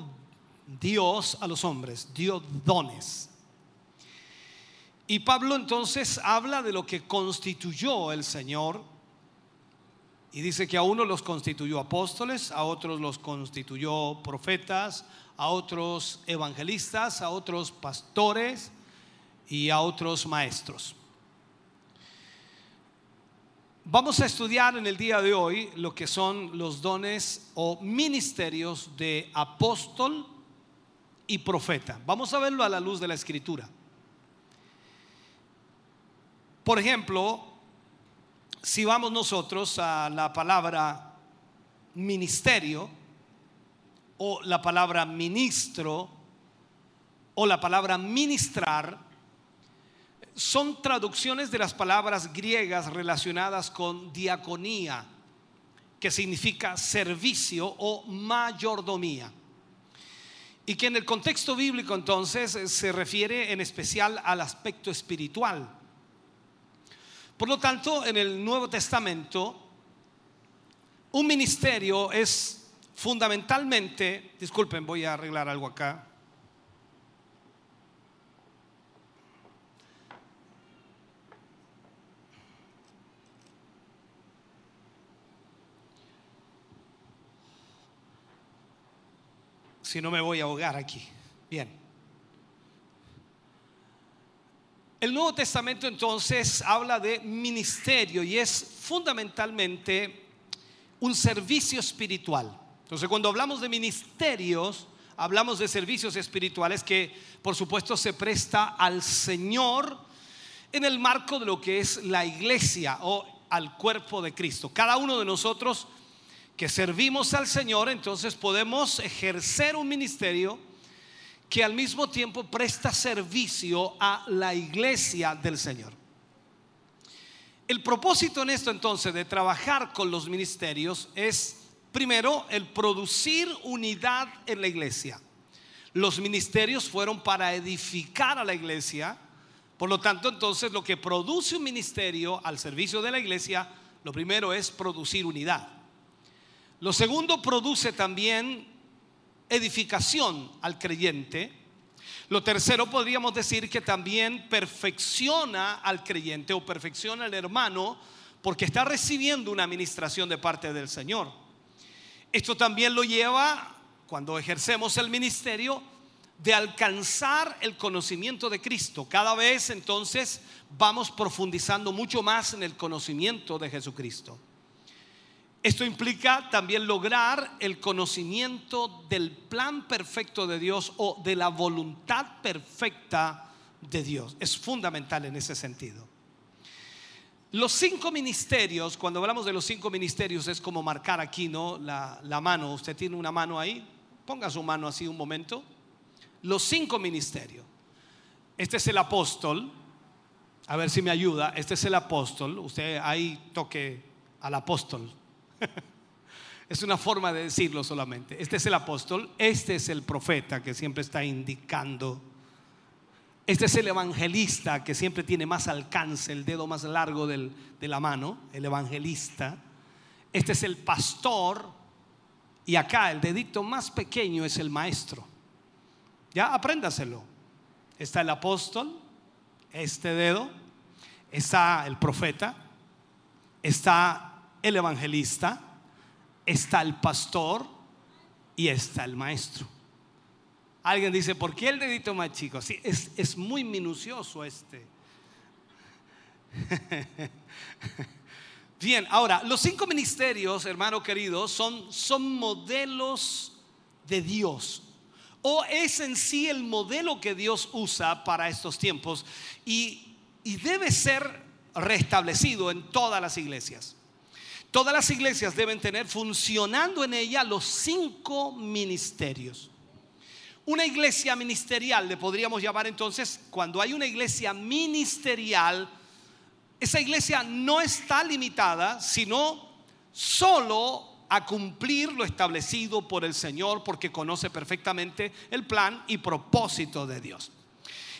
Dios a los hombres, dio dones. Y Pablo entonces habla de lo que constituyó el Señor. Y dice que a unos los constituyó apóstoles, a otros los constituyó profetas, a otros evangelistas, a otros pastores y a otros maestros. Vamos a estudiar en el día de hoy lo que son los dones o ministerios de apóstol y profeta. Vamos a verlo a la luz de la escritura. Por ejemplo, si vamos nosotros a la palabra ministerio o la palabra ministro o la palabra ministrar, son traducciones de las palabras griegas relacionadas con diaconía, que significa servicio o mayordomía. Y que en el contexto bíblico entonces se refiere en especial al aspecto espiritual. Por lo tanto, en el Nuevo Testamento, un ministerio es fundamentalmente, disculpen, voy a arreglar algo acá. Si no me voy a ahogar aquí. Bien. El Nuevo Testamento entonces habla de ministerio y es fundamentalmente un servicio espiritual. Entonces cuando hablamos de ministerios, hablamos de servicios espirituales que por supuesto se presta al Señor en el marco de lo que es la iglesia o al cuerpo de Cristo. Cada uno de nosotros que servimos al Señor, entonces podemos ejercer un ministerio que al mismo tiempo presta servicio a la iglesia del Señor. El propósito en esto entonces de trabajar con los ministerios es primero el producir unidad en la iglesia. Los ministerios fueron para edificar a la iglesia, por lo tanto entonces lo que produce un ministerio al servicio de la iglesia, lo primero es producir unidad. Lo segundo produce también edificación al creyente. Lo tercero podríamos decir que también perfecciona al creyente o perfecciona al hermano porque está recibiendo una administración de parte del Señor. Esto también lo lleva, cuando ejercemos el ministerio, de alcanzar el conocimiento de Cristo. Cada vez entonces vamos profundizando mucho más en el conocimiento de Jesucristo. Esto implica también lograr el conocimiento del plan perfecto de Dios o de la voluntad perfecta de Dios. Es fundamental en ese sentido. Los cinco ministerios, cuando hablamos de los cinco ministerios, es como marcar aquí, ¿no? La, la mano. Usted tiene una mano ahí. Ponga su mano así un momento. Los cinco ministerios. Este es el apóstol. A ver si me ayuda. Este es el apóstol. Usted ahí toque al apóstol. Es una forma de decirlo solamente. Este es el apóstol, este es el profeta que siempre está indicando. Este es el evangelista que siempre tiene más alcance, el dedo más largo del- de la mano, el evangelista. Este es el pastor y acá el dedito más pequeño es el maestro. Ya apréndaselo. Está el apóstol, este dedo, está el profeta, está el evangelista, está el pastor y está el maestro. Alguien dice, ¿por qué el dedito más chico? Sí, es, es muy minucioso este. Bien, ahora, los cinco ministerios, hermano querido, son, son modelos de Dios. O es en sí el modelo que Dios usa para estos tiempos y, y debe ser restablecido en todas las iglesias. Todas las iglesias deben tener funcionando en ella los cinco ministerios. Una iglesia ministerial, le podríamos llamar entonces, cuando hay una iglesia ministerial, esa iglesia no está limitada, sino solo a cumplir lo establecido por el Señor, porque conoce perfectamente el plan y propósito de Dios.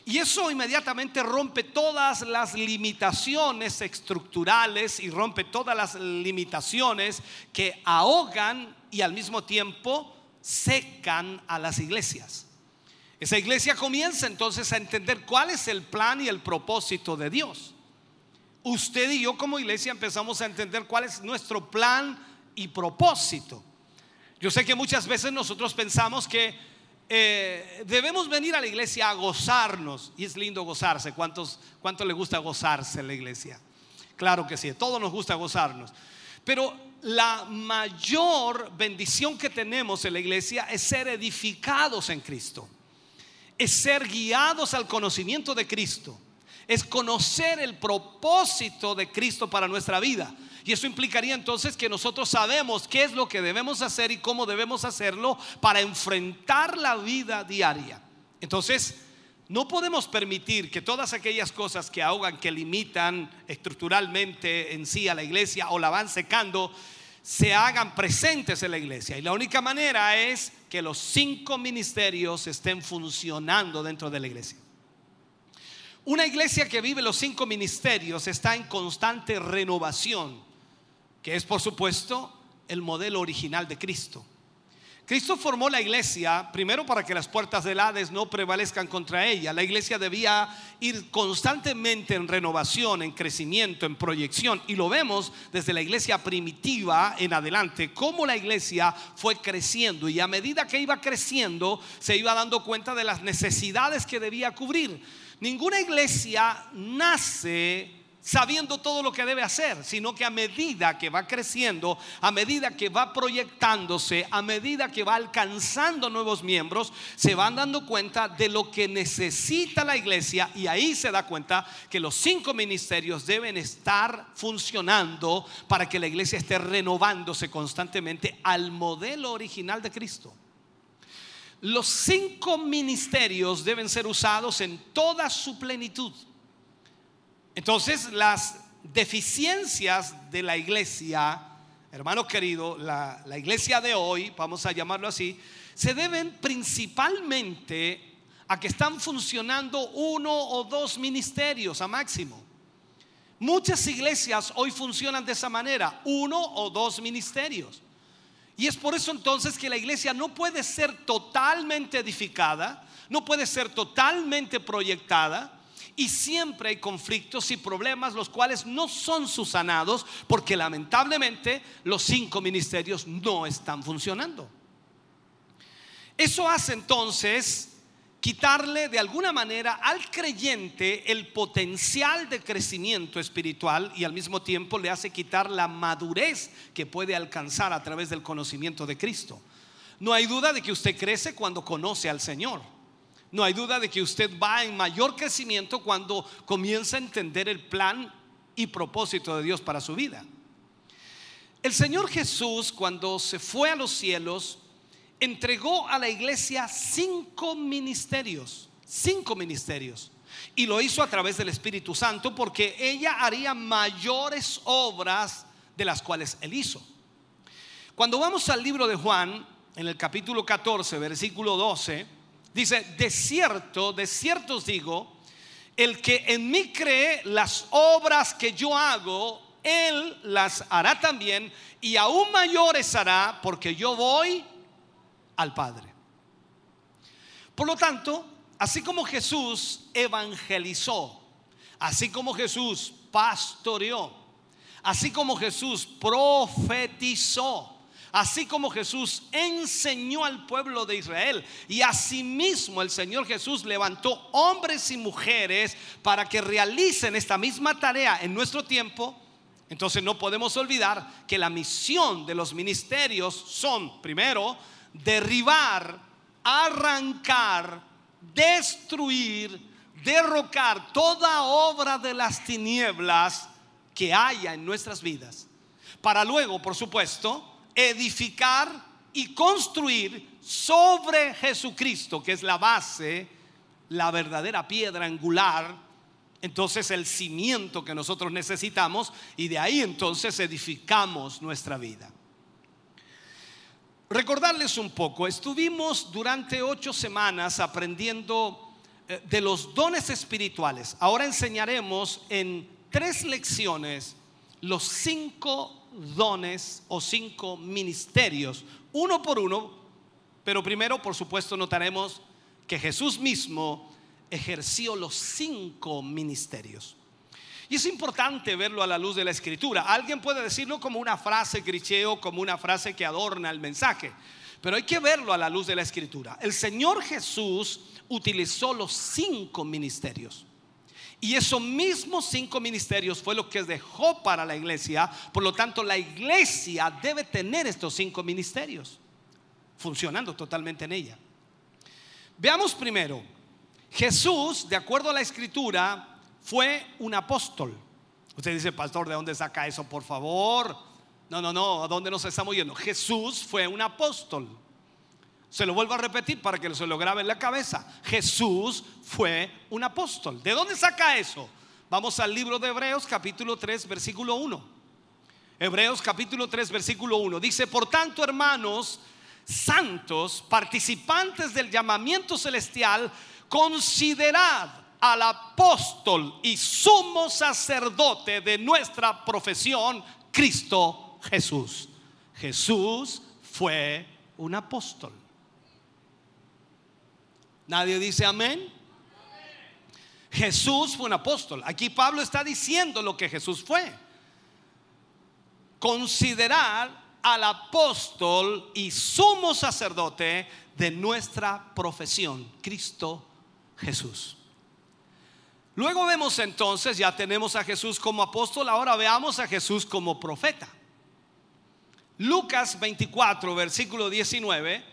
Y eso inmediatamente rompe todas las limitaciones estructurales y rompe todas las limitaciones que ahogan y al mismo tiempo secan a las iglesias. Esa iglesia comienza entonces a entender cuál es el plan y el propósito de Dios. Usted y yo como iglesia empezamos a entender cuál es nuestro plan y propósito. Yo sé que muchas veces nosotros pensamos que eh, debemos venir a la iglesia a gozarnos. Y es lindo gozarse. ¿Cuántos, ¿Cuánto le gusta gozarse en la iglesia? Claro que sí, a todos nos gusta gozarnos. Pero la mayor bendición que tenemos en la iglesia es ser edificados en Cristo. Es ser guiados al conocimiento de Cristo. Es conocer el propósito de Cristo para nuestra vida. Y eso implicaría entonces que nosotros sabemos qué es lo que debemos hacer y cómo debemos hacerlo para enfrentar la vida diaria. Entonces, no podemos permitir que todas aquellas cosas que ahogan, que limitan estructuralmente en sí a la iglesia o la van secando, se hagan presentes en la iglesia. Y la única manera es que los cinco ministerios estén funcionando dentro de la iglesia. Una iglesia que vive los cinco ministerios está en constante renovación, que es por supuesto el modelo original de Cristo. Cristo formó la iglesia primero para que las puertas del Hades no prevalezcan contra ella. La iglesia debía ir constantemente en renovación, en crecimiento, en proyección. Y lo vemos desde la iglesia primitiva en adelante, cómo la iglesia fue creciendo. Y a medida que iba creciendo, se iba dando cuenta de las necesidades que debía cubrir. Ninguna iglesia nace sabiendo todo lo que debe hacer, sino que a medida que va creciendo, a medida que va proyectándose, a medida que va alcanzando nuevos miembros, se van dando cuenta de lo que necesita la iglesia y ahí se da cuenta que los cinco ministerios deben estar funcionando para que la iglesia esté renovándose constantemente al modelo original de Cristo. Los cinco ministerios deben ser usados en toda su plenitud. Entonces, las deficiencias de la iglesia, hermano querido, la, la, iglesia de hoy, vamos a llamarlo así, se deben principalmente a que están funcionando uno o dos ministerios a máximo. Muchas iglesias hoy funcionan de esa manera, uno o dos ministerios. Y es por eso entonces que la iglesia no puede ser totalmente edificada, no puede ser totalmente proyectada, y siempre hay conflictos y problemas los cuales no son susanados porque lamentablemente los cinco ministerios no están funcionando. Eso hace entonces quitarle de alguna manera al creyente el potencial de crecimiento espiritual y al mismo tiempo le hace quitar la madurez que puede alcanzar a través del conocimiento de Cristo. No hay duda de que usted crece cuando conoce al Señor. No hay duda de que usted va en mayor crecimiento cuando comienza a entender el plan y propósito de Dios para su vida. El Señor Jesús cuando se fue a los cielos entregó a la iglesia cinco ministerios, cinco ministerios. Y lo hizo a través del Espíritu Santo porque ella haría mayores obras de las cuales él hizo. Cuando vamos al libro de Juan, en el capítulo 14, versículo 12, dice, de cierto, de cierto os digo, el que en mí cree las obras que yo hago, él las hará también y aún mayores hará porque yo voy al Padre. Por lo tanto, así como Jesús evangelizó, así como Jesús pastoreó, así como Jesús profetizó, así como Jesús enseñó al pueblo de Israel y asimismo el Señor Jesús levantó hombres y mujeres para que realicen esta misma tarea en nuestro tiempo, entonces no podemos olvidar que la misión de los ministerios son, primero, derribar, arrancar, destruir, derrocar toda obra de las tinieblas que haya en nuestras vidas. Para luego, por supuesto, edificar y construir sobre Jesucristo, que es la base, la verdadera piedra angular, entonces el cimiento que nosotros necesitamos y de ahí entonces edificamos nuestra vida. Recordarles un poco, estuvimos durante ocho semanas aprendiendo eh, de los dones espirituales. Ahora enseñaremos en tres lecciones los cinco dones o cinco ministerios, uno por uno, pero primero por supuesto notaremos que Jesús mismo ejerció los cinco ministerios. Y es importante verlo a la luz de la escritura. Alguien puede decirlo como una frase cliché o como una frase que adorna el mensaje, pero hay que verlo a la luz de la escritura. El Señor Jesús utilizó los cinco ministerios. Y esos mismos cinco ministerios fue lo que dejó para la iglesia. Por lo tanto, la iglesia debe tener estos cinco ministerios funcionando totalmente en ella. Veamos primero, Jesús, de acuerdo a la escritura, fue un apóstol. Usted dice, pastor, ¿de dónde saca eso, por favor? No, no, no, ¿a dónde nos estamos yendo? Jesús fue un apóstol. Se lo vuelvo a repetir para que se lo grabe en la cabeza. Jesús fue un apóstol. ¿De dónde saca eso? Vamos al libro de Hebreos capítulo 3 versículo 1. Hebreos capítulo 3 versículo 1. Dice, por tanto hermanos santos, participantes del llamamiento celestial, considerad al apóstol y sumo sacerdote de nuestra profesión, Cristo Jesús. Jesús fue un apóstol. Nadie dice amén. Jesús fue un apóstol. Aquí Pablo está diciendo lo que Jesús fue. Considerar al apóstol y sumo sacerdote de nuestra profesión, Cristo Jesús. Luego vemos entonces, ya tenemos a Jesús como apóstol, ahora veamos a Jesús como profeta. Lucas 24, versículo 19,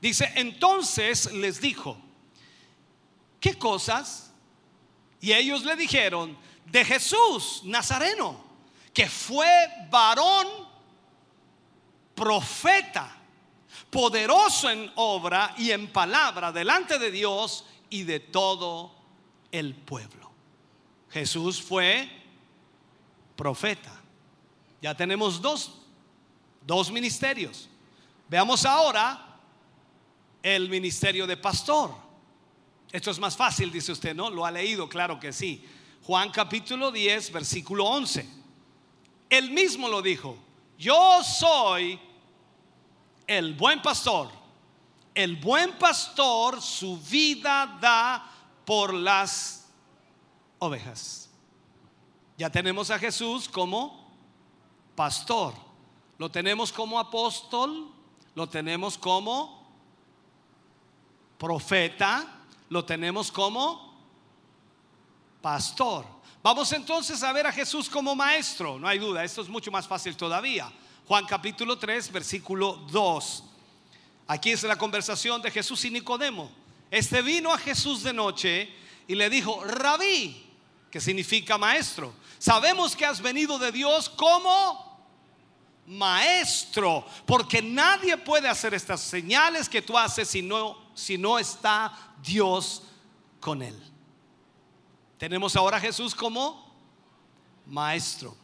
dice, entonces les dijo, ¿qué cosas? Y ellos le dijeron, de Jesús Nazareno, que fue varón, profeta, poderoso en obra y en palabra delante de Dios y de todo el pueblo. Jesús fue profeta. Ya tenemos dos, dos ministerios. Veamos ahora el ministerio de pastor. Esto es más fácil, dice usted, ¿no? Lo ha leído, claro que sí. Juan capítulo 10, versículo 11. Él mismo lo dijo. Yo soy el buen pastor. El buen pastor su vida da por las ovejas. Ya tenemos a Jesús como pastor. Lo tenemos como apóstol. Lo tenemos como profeta. Lo tenemos como pastor. Vamos entonces a ver a Jesús como maestro. No hay duda, esto es mucho más fácil todavía. Juan capítulo 3, versículo 2. Aquí es la conversación de Jesús y Nicodemo. Este vino a Jesús de noche y le dijo, rabí, que significa maestro. Sabemos que has venido de Dios como maestro, porque nadie puede hacer estas señales que tú haces si no, si no está Dios con él. Tenemos ahora a Jesús como maestro.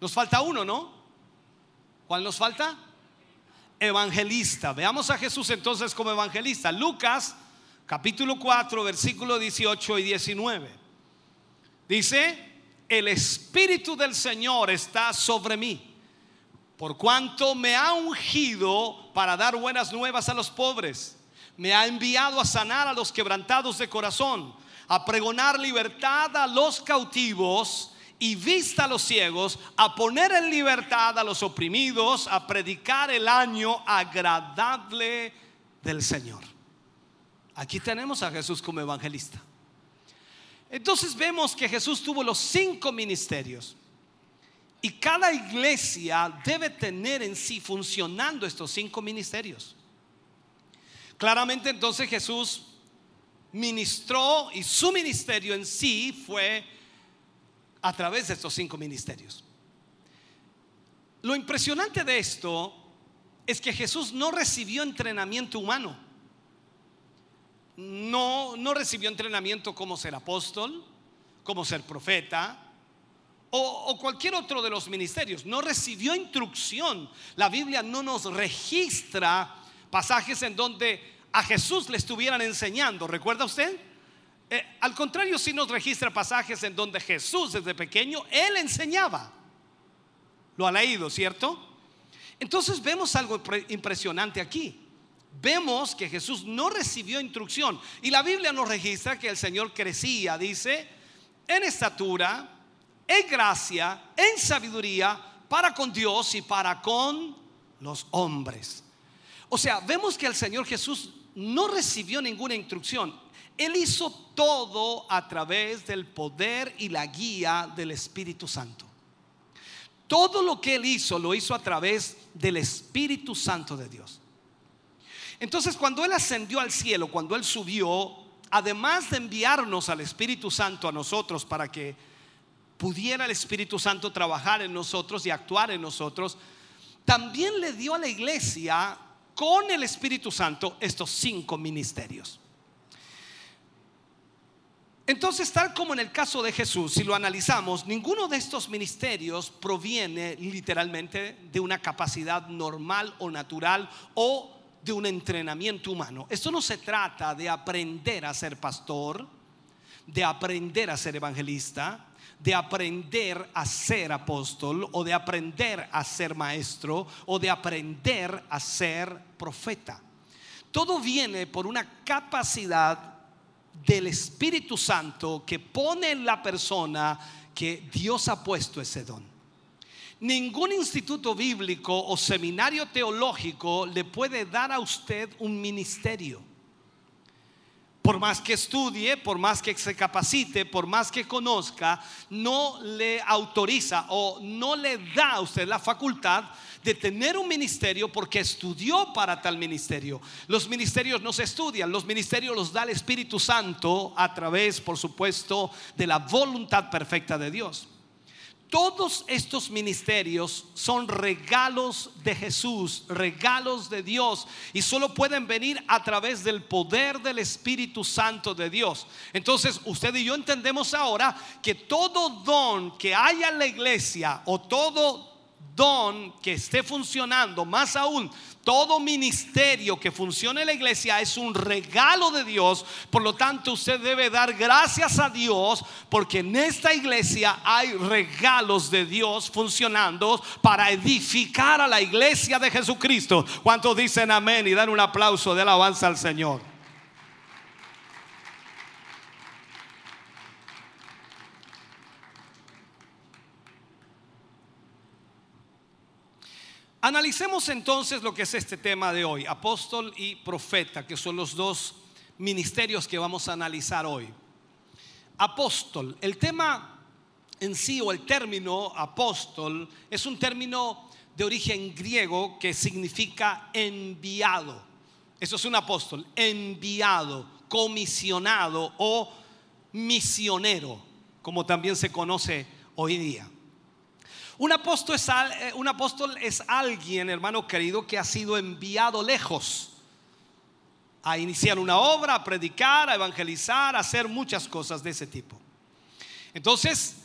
Nos falta uno, ¿no? ¿Cuál nos falta? Evangelista. Veamos a Jesús entonces como evangelista. Lucas capítulo 4, versículo 18 y 19. Dice, el Espíritu del Señor está sobre mí, por cuanto me ha ungido para dar buenas nuevas a los pobres. Me ha enviado a sanar a los quebrantados de corazón, a pregonar libertad a los cautivos y vista a los ciegos, a poner en libertad a los oprimidos, a predicar el año agradable del Señor. Aquí tenemos a Jesús como evangelista. Entonces vemos que Jesús tuvo los cinco ministerios. Y cada iglesia debe tener en sí funcionando estos cinco ministerios. Claramente entonces Jesús ministró y su ministerio en sí fue a través de estos cinco ministerios. Lo impresionante de esto es que Jesús no recibió entrenamiento humano. No, no recibió entrenamiento como ser apóstol, como ser profeta o, o cualquier otro de los ministerios. No recibió instrucción. La Biblia no nos registra pasajes en donde a Jesús le estuvieran enseñando. ¿Recuerda usted? Eh, al contrario, sí nos registra pasajes en donde Jesús desde pequeño, él enseñaba. Lo ha leído, ¿cierto? Entonces vemos algo pre- impresionante aquí. vemos que Jesús no recibió instrucción. Y la Biblia nos registra que el Señor crecía, dice, en estatura, en gracia, en sabiduría, para con Dios y para con los hombres. O sea, vemos que el Señor Jesús no recibió ninguna instrucción. Él hizo todo a través del poder y la guía del Espíritu Santo. Todo lo que él hizo lo hizo a través del Espíritu Santo de Dios. Entonces, cuando él ascendió al cielo, cuando él subió, además de enviarnos al Espíritu Santo a nosotros para que pudiera el Espíritu Santo trabajar en nosotros y actuar en nosotros, también le dio a la iglesia con el Espíritu Santo estos cinco ministerios. Entonces, tal como en el caso de Jesús, si lo analizamos, ninguno de estos ministerios proviene literalmente de una capacidad normal o natural o de un entrenamiento humano. Esto no se trata de aprender a ser pastor, de aprender a ser evangelista, de aprender a ser apóstol o de aprender a ser maestro o de aprender a ser profeta. Todo viene por una capacidad del Espíritu Santo que pone en la persona que Dios ha puesto ese don. Ningún instituto bíblico o seminario teológico le puede dar a usted un ministerio. Por más que estudie, por más que se capacite, por más que conozca, no le autoriza o no le da a usted la facultad de tener un ministerio porque estudió para tal ministerio. Los ministerios no se estudian, los ministerios los da el Espíritu Santo a través, por supuesto, de la voluntad perfecta de Dios. Todos estos ministerios son regalos de Jesús, regalos de Dios, y solo pueden venir a través del poder del Espíritu Santo de Dios. Entonces, usted y yo entendemos ahora que todo don que haya en la iglesia o todo don que esté funcionando, más aún, todo ministerio que funcione en la iglesia es un regalo de Dios. Por lo tanto, usted debe dar gracias a Dios porque en esta iglesia hay regalos de Dios funcionando para edificar a la iglesia de Jesucristo. ¿Cuántos dicen amén y dan un aplauso de alabanza al Señor? Analicemos entonces lo que es este tema de hoy, apóstol y profeta, que son los dos ministerios que vamos a analizar hoy. Apóstol, el tema en sí o el término apóstol es un término de origen griego que significa enviado. Eso es un apóstol, enviado, comisionado o misionero, como también se conoce hoy día. Un apóstol, es, al- eh, un apóstol es alguien, hermano querido, que ha sido enviado lejos a iniciar una obra, a predicar, a evangelizar, a hacer muchas cosas de ese tipo. Entonces,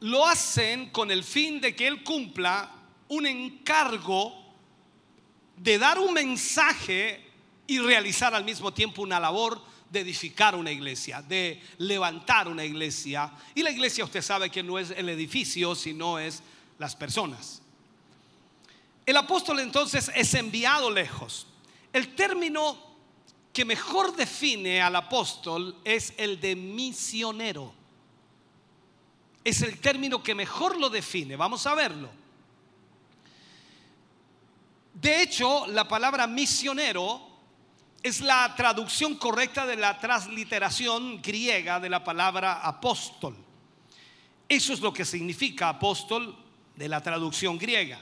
lo hacen con el fin de que él cumpla un encargo de dar un mensaje y realizar al mismo tiempo una labor de edificar una iglesia, de levantar una iglesia. Y la iglesia usted sabe que no es el edificio, sino es las personas. El apóstol entonces es enviado lejos. El término que mejor define al apóstol es el de misionero. Es el término que mejor lo define. Vamos a verlo. De hecho, la palabra misionero es la traducción correcta de la transliteración griega de la palabra apóstol. Eso es lo que significa apóstol de la traducción griega.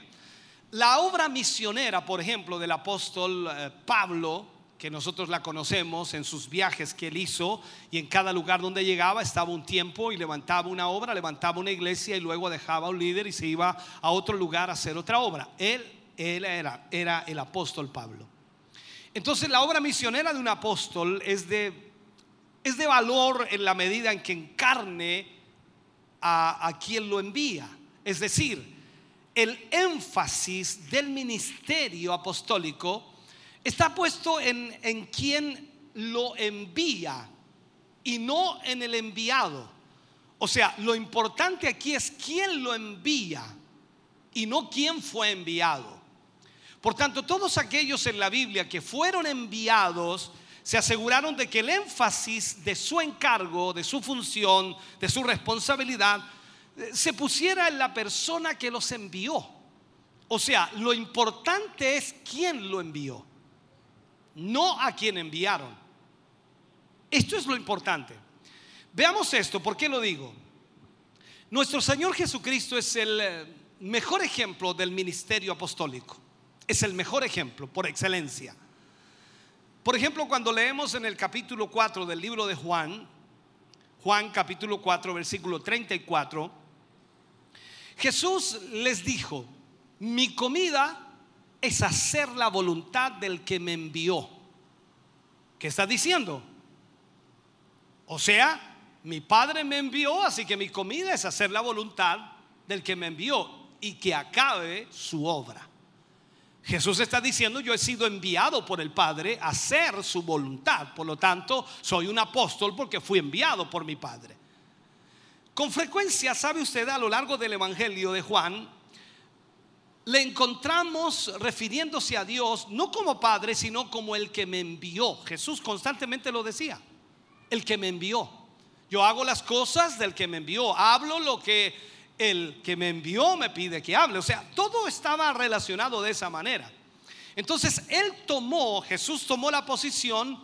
La obra misionera, por ejemplo, del apóstol eh, Pablo, que nosotros la conocemos en sus viajes que él hizo, y en cada lugar donde llegaba estaba un tiempo y levantaba una obra, levantaba una iglesia y luego dejaba un líder y se iba a otro lugar a hacer otra obra. Él, él era, era el apóstol Pablo. Entonces la obra misionera de un apóstol es de, es de valor en la medida en que encarne a, a quien lo envía. Es decir, el énfasis del ministerio apostólico está puesto en, en quien lo envía y no en el enviado. O sea, lo importante aquí es quién lo envía y no quién fue enviado. Por tanto, todos aquellos en la Biblia que fueron enviados se aseguraron de que el énfasis de su encargo, de su función, de su responsabilidad, eh, se pusiera en la persona que los envió. O sea, lo importante es quién lo envió, no a quién enviaron. Esto es lo importante. Veamos esto, ¿por qué lo digo? Nuestro Señor Jesucristo es el eh, mejor ejemplo del ministerio apostólico. Es el mejor ejemplo por excelencia. Por ejemplo, cuando leemos en el capítulo 4 del libro de Juan, Juan capítulo 4, versículo 34, Jesús les dijo, mi comida es hacer la voluntad del que me envió. ¿Qué está diciendo? O sea, mi Padre me envió, así que mi comida es hacer la voluntad del que me envió y que acabe su obra. Jesús está diciendo, yo he sido enviado por el Padre a hacer su voluntad. Por lo tanto, soy un apóstol porque fui enviado por mi Padre. Con frecuencia, sabe usted, a lo largo del Evangelio de Juan, le encontramos refiriéndose a Dios no como Padre, sino como el que me envió. Jesús constantemente lo decía, el que me envió. Yo hago las cosas del que me envió, hablo lo que el que me envió me pide que hable. O sea, todo estaba relacionado de esa manera. Entonces, él tomó, Jesús tomó la posición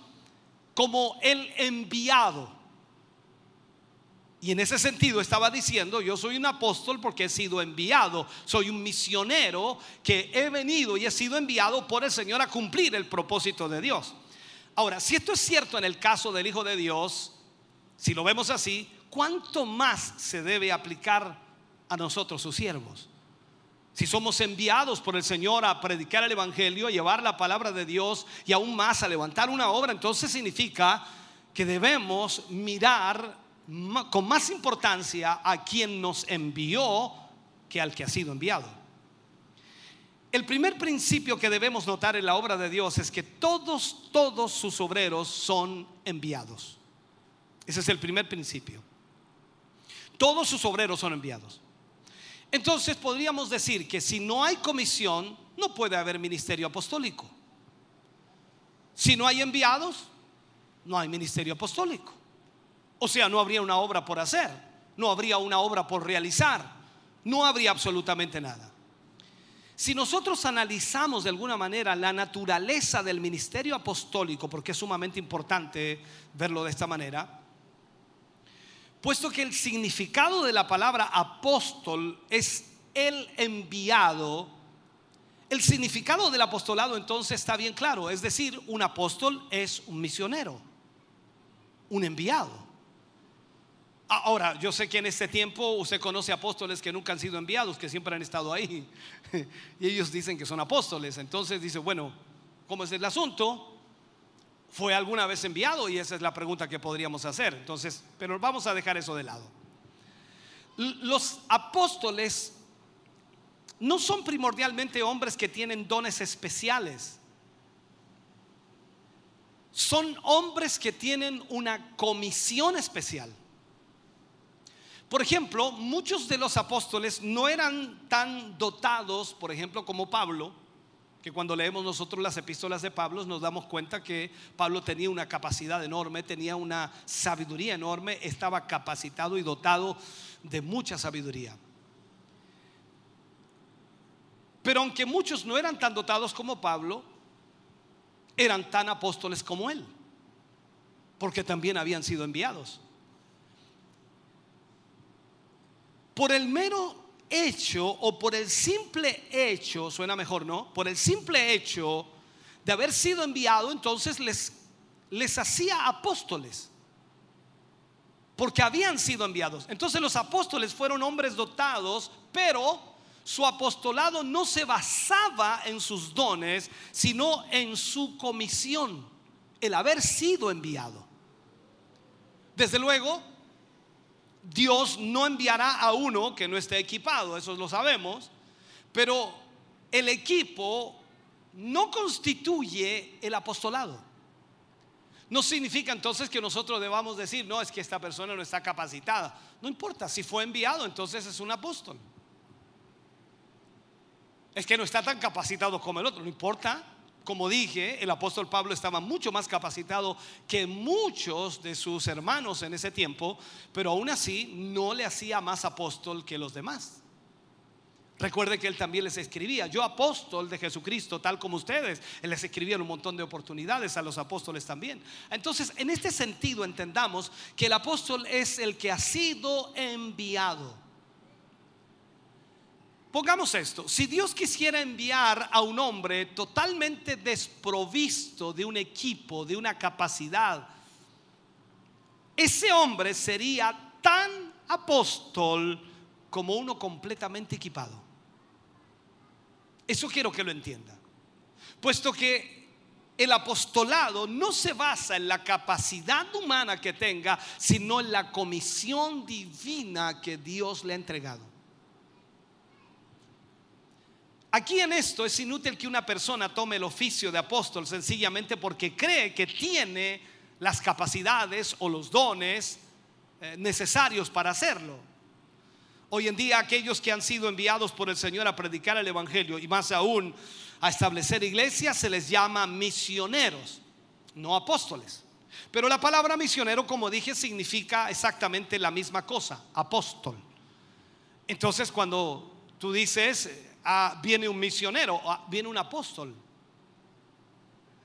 como el enviado. Y en ese sentido estaba diciendo, yo soy un apóstol porque he sido enviado, soy un misionero que he venido y he sido enviado por el Señor a cumplir el propósito de Dios. Ahora, si esto es cierto en el caso del Hijo de Dios, si lo vemos así, ¿cuánto más se debe aplicar a nosotros, sus siervos? Si somos enviados por el Señor a predicar el Evangelio, a llevar la palabra de Dios y aún más a levantar una obra, entonces significa que debemos mirar con más importancia a quien nos envió que al que ha sido enviado. El primer principio que debemos notar en la obra de Dios es que todos, todos sus obreros son enviados. Ese es el primer principio. Todos sus obreros son enviados. Entonces podríamos decir que si no hay comisión, no puede haber ministerio apostólico. Si no hay enviados, no hay ministerio apostólico. O sea, no habría una obra por hacer, no habría una obra por realizar, no habría absolutamente nada. Si nosotros analizamos de alguna manera la naturaleza del ministerio apostólico, porque es sumamente importante verlo de esta manera, puesto que el significado de la palabra apóstol es el enviado, el significado del apostolado entonces está bien claro, es decir, un apóstol es un misionero, un enviado. Ahora, yo sé que en este tiempo usted conoce apóstoles que nunca han sido enviados, que siempre han estado ahí. Y ellos dicen que son apóstoles. Entonces dice, bueno, ¿cómo es el asunto? ¿Fue alguna vez enviado? Y esa es la pregunta que podríamos hacer. Entonces, pero vamos a dejar eso de lado. Los apóstoles no son primordialmente hombres que tienen dones especiales. Son hombres que tienen una comisión especial. Por ejemplo, muchos de los apóstoles no eran tan dotados, por ejemplo, como Pablo, que cuando leemos nosotros las epístolas de Pablo nos damos cuenta que Pablo tenía una capacidad enorme, tenía una sabiduría enorme, estaba capacitado y dotado de mucha sabiduría. Pero aunque muchos no eran tan dotados como Pablo, eran tan apóstoles como él, porque también habían sido enviados. por el mero hecho o por el simple hecho, suena mejor, ¿no? Por el simple hecho de haber sido enviado, entonces les, les hacía apóstoles. Porque habían sido enviados. Entonces los apóstoles fueron hombres dotados, pero su apostolado no se basaba en sus dones, sino en su comisión, el haber sido enviado. Desde luego, Dios no enviará a uno que no esté equipado, eso lo sabemos, pero el equipo no constituye el apostolado. No significa entonces que nosotros debamos decir, no, es que esta persona no está capacitada. No importa, si fue enviado, entonces es un apóstol. Es que no está tan capacitado como el otro, no importa. Como dije, el apóstol Pablo estaba mucho más capacitado que muchos de sus hermanos en ese tiempo, pero aún así no le hacía más apóstol que los demás. Recuerde que él también les escribía, yo apóstol de Jesucristo, tal como ustedes. Él les escribía un montón de oportunidades a los apóstoles también. Entonces, en este sentido, entendamos que el apóstol es el que ha sido enviado. Pongamos esto, si Dios quisiera enviar a un hombre totalmente desprovisto de un equipo, de una capacidad, ese hombre sería tan apóstol como uno completamente equipado. Eso quiero que lo entienda. Puesto que el apostolado no se basa en la capacidad humana que tenga, sino en la comisión divina que Dios le ha entregado. Aquí en esto es inútil que una persona tome el oficio de apóstol sencillamente porque cree que tiene las capacidades o los dones eh, necesarios para hacerlo. Hoy en día aquellos que han sido enviados por el Señor a predicar el Evangelio y más aún a establecer iglesias se les llama misioneros, no apóstoles. Pero la palabra misionero, como dije, significa exactamente la misma cosa, apóstol. Entonces cuando tú dices, ah, viene un misionero, ah, viene un apóstol.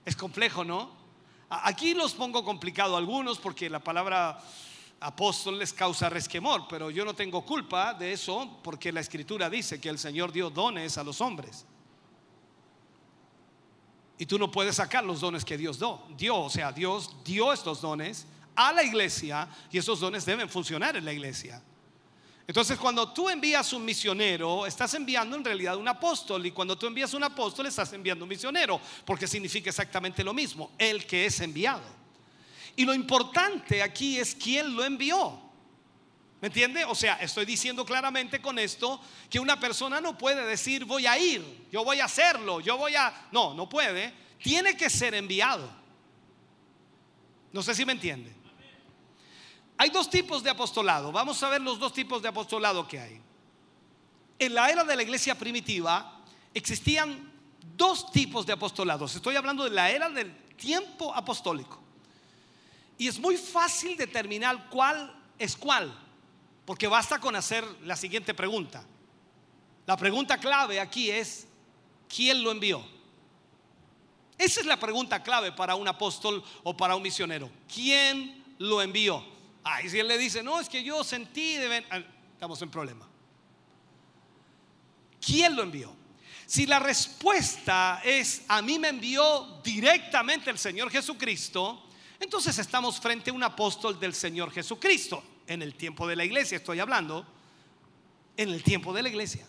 Es complejo, ¿no? Aquí los pongo complicado a algunos porque la palabra apóstol les causa resquemor, pero yo no tengo culpa de eso porque la escritura dice que el Señor dio dones a los hombres. Y tú no puedes sacar los dones que Dios dio. dio. O sea, Dios dio estos dones a la iglesia y esos dones deben funcionar en la iglesia. Entonces, cuando tú envías un misionero, estás enviando en realidad un apóstol. Y cuando tú envías un apóstol, estás enviando un misionero, porque significa exactamente lo mismo, el que es enviado. Y lo importante aquí es quién lo envió. ¿Me entiende? O sea, estoy diciendo claramente con esto que una persona no puede decir voy a ir, yo voy a hacerlo, yo voy a... No, no puede. Tiene que ser enviado. No sé si me entiende. Hay dos tipos de apostolado. Vamos a ver los dos tipos de apostolado que hay. En la era de la iglesia primitiva existían dos tipos de apostolados. Estoy hablando de la era del tiempo apostólico. Y es muy fácil determinar cuál es cuál, porque basta con hacer la siguiente pregunta. La pregunta clave aquí es, ¿quién lo envió? Esa es la pregunta clave para un apóstol o para un misionero. ¿Quién lo envió? Y si él le dice, no, es que yo sentí, de ven-". Ah, estamos en problema. ¿Quién lo envió? Si la respuesta es, a mí me envió directamente el Señor Jesucristo, entonces estamos frente a un apóstol del Señor Jesucristo. En el tiempo de la iglesia estoy hablando, en el tiempo de la iglesia.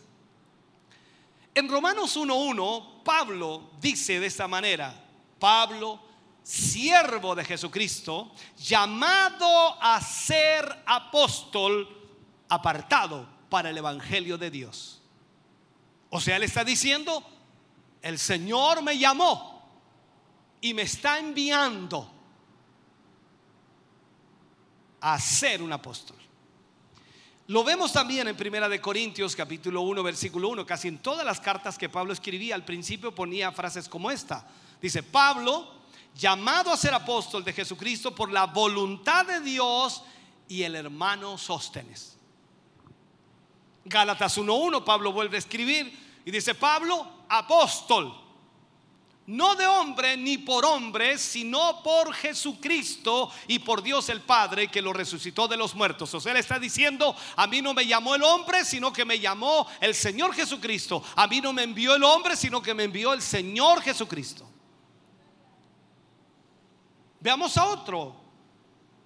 En Romanos 1.1, Pablo dice de esta manera, Pablo, siervo de Jesucristo, llamado a ser apóstol, apartado para el Evangelio de Dios. O sea, él está diciendo, el Señor me llamó y me está enviando a ser un apóstol. Lo vemos también en Primera de Corintios capítulo 1 versículo 1, casi en todas las cartas que Pablo escribía al principio ponía frases como esta. Dice, Pablo, llamado a ser apóstol de Jesucristo por la voluntad de Dios y el hermano Sóstenes. Gálatas 1.1, Pablo vuelve a escribir y dice, Pablo, apóstol, no de hombre ni por hombre, sino por Jesucristo y por Dios el Padre que lo resucitó de los muertos. O sea, él está diciendo, a mí no me llamó el hombre, sino que me llamó el Señor Jesucristo. A mí no me envió el hombre, sino que me envió el Señor Jesucristo. Veamos a otro.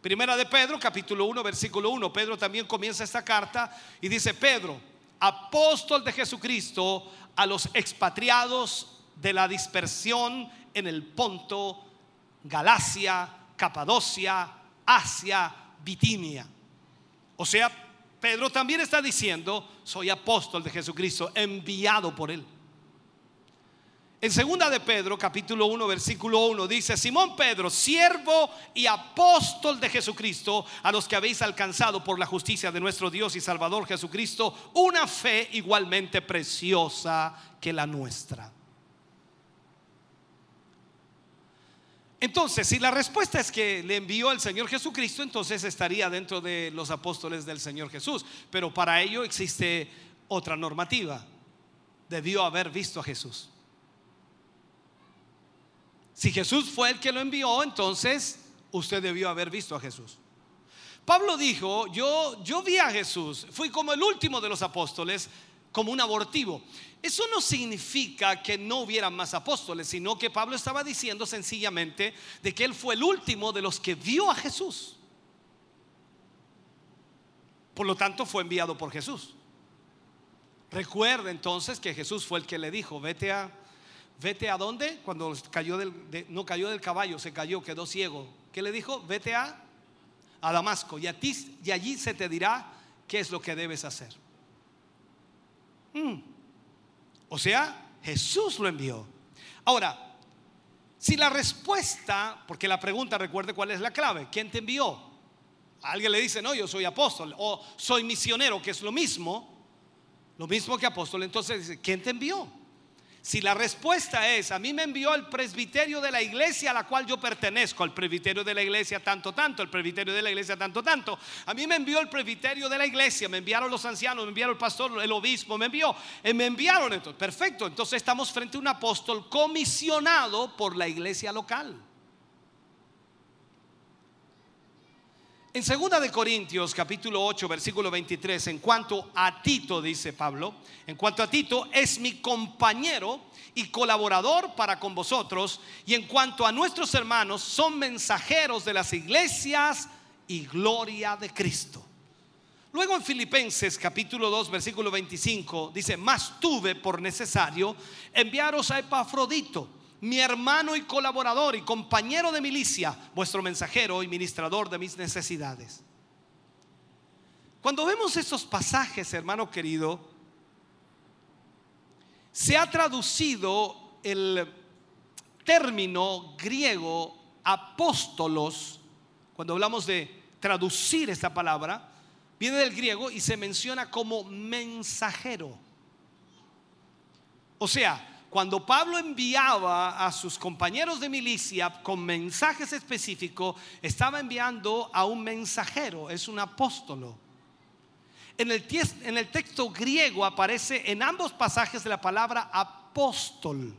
Primera de Pedro, capítulo 1, versículo 1. Pedro también comienza esta carta y dice, Pedro, apóstol de Jesucristo a los expatriados de la dispersión en el Ponto, Galacia, Capadocia, Asia, Bitinia. O sea, Pedro también está diciendo, soy apóstol de Jesucristo, enviado por él. En segunda de Pedro, capítulo 1, versículo 1, dice, Simón Pedro, siervo y apóstol de Jesucristo, a los que habéis alcanzado por la justicia de nuestro Dios y Salvador Jesucristo, una fe igualmente preciosa que la nuestra. Entonces, si la respuesta es que le envió el Señor Jesucristo, entonces estaría dentro de los apóstoles del Señor Jesús. Pero para ello existe otra normativa. Debió haber visto a Jesús. Si Jesús fue el que lo envió, entonces usted debió haber visto a Jesús. Pablo dijo, yo, yo vi a Jesús, fui como el último de los apóstoles, como un abortivo. Eso no significa que no hubieran más apóstoles, sino que Pablo estaba diciendo sencillamente de que él fue el último de los que vio a Jesús. Por lo tanto, fue enviado por Jesús. Recuerda entonces que Jesús fue el que le dijo, vete a, vete a dónde? Cuando cayó no cayó del caballo, se cayó, quedó ciego. ¿Qué le dijo? Vete a, Damasco y, a ti, y allí se te dirá qué es lo que debes hacer. Mm. O sea, Jesús lo envió. Ahora, si la respuesta, porque la pregunta, recuerde cuál es la clave, ¿quién te envió? Alguien le dice, no, yo soy apóstol o soy misionero, que es lo mismo, lo mismo que apóstol. Entonces dice, ¿quién te envió? Si la respuesta es, a mí me envió el presbiterio de la iglesia a la cual yo pertenezco, el presbiterio de la iglesia tanto, tanto, el presbiterio de la iglesia tanto, tanto. A mí me envió el presbiterio de la iglesia, me enviaron los ancianos, me enviaron el pastor, el obispo, me envió, eh, me enviaron entonces. Perfecto, entonces estamos frente a un apóstol comisionado por la iglesia local. En segunda de Corintios capítulo 8 versículo 23, en cuanto a Tito dice Pablo, en cuanto a Tito es mi compañero y colaborador para con vosotros y en cuanto a nuestros hermanos son mensajeros de las iglesias y gloria de Cristo. Luego en Filipenses capítulo 2 versículo 25 dice, más tuve por necesario enviaros a Epafrodito, mi hermano y colaborador y compañero de milicia, vuestro mensajero y ministrador de mis necesidades. Cuando vemos estos pasajes, hermano querido, se ha traducido el término griego apóstolos, cuando hablamos de traducir esta palabra, viene del griego y se menciona como mensajero. O sea, cuando Pablo enviaba a sus compañeros de milicia con mensajes específicos, estaba enviando a un mensajero, es un apóstolo. En el, texto griego aparece en ambos pasajes la palabra apóstol.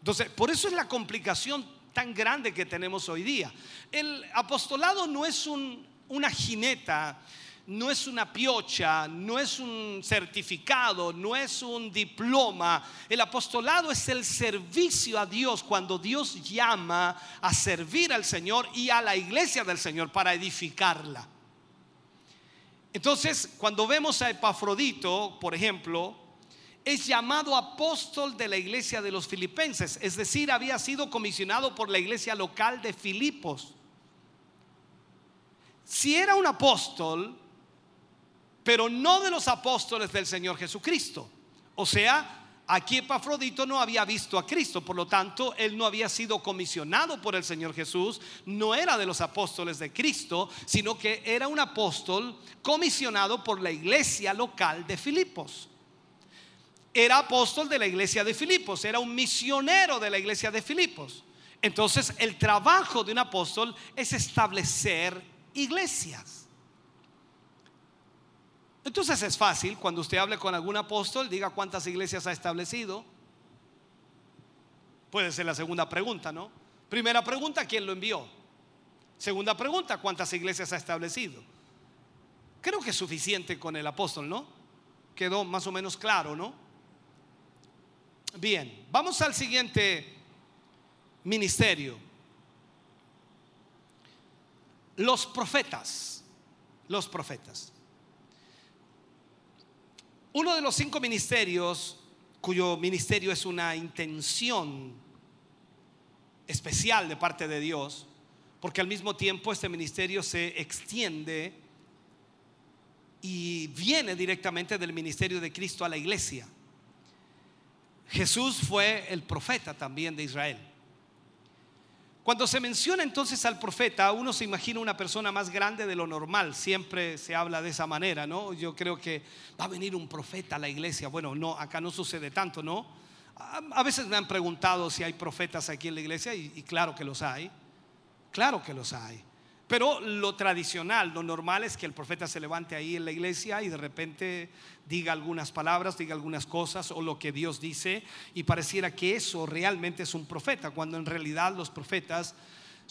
Entonces, por eso es la complicación tan grande que tenemos hoy día. El apostolado no es un- una jineta, no es una piocha, no es un certificado, no es un diploma. El apostolado es el servicio a Dios cuando Dios llama a servir al Señor y a la iglesia del Señor para edificarla. Entonces, cuando vemos a Epafrodito, por ejemplo, es llamado apóstol de la iglesia de los filipenses, es decir, había sido comisionado por la iglesia local de Filipos. Si era un apóstol, pero no de los apóstoles del Señor Jesucristo. O sea, aquí Epafrodito no había visto a Cristo, por lo tanto, él no había sido comisionado por el Señor Jesús, no era de los apóstoles de Cristo, sino que era un apóstol comisionado por la iglesia local de Filipos. Era apóstol de la iglesia de Filipos, era un misionero de la iglesia de Filipos. Entonces, el trabajo de un apóstol es establecer iglesias. Entonces es fácil, cuando usted hable con algún apóstol, diga cuántas iglesias ha establecido. Puede ser la segunda pregunta, ¿no? Primera pregunta, ¿quién lo envió? Segunda pregunta, ¿cuántas iglesias ha establecido? Creo que es suficiente con el apóstol, ¿no? Quedó más o menos claro, ¿no? Bien, vamos al siguiente ministerio. Los profetas, los profetas. Uno de los cinco ministerios cuyo ministerio es una intención especial de parte de Dios, porque al mismo tiempo este ministerio se extiende y viene directamente del ministerio de Cristo a la iglesia. Jesús fue el profeta también de Israel. Cuando se menciona entonces al profeta, uno se imagina una persona más grande de lo normal. Siempre se habla de esa manera, ¿no? Yo creo que va a venir un profeta a la iglesia. Bueno, no, acá no sucede tanto, ¿no? A, veces me han preguntado si hay profetas aquí en la iglesia y, y claro que los hay. Claro que los hay. Pero lo tradicional, lo normal es que el profeta se levante ahí en la iglesia y de repente diga algunas palabras, diga algunas cosas o lo que Dios dice y pareciera que eso realmente es un profeta, cuando en realidad los profetas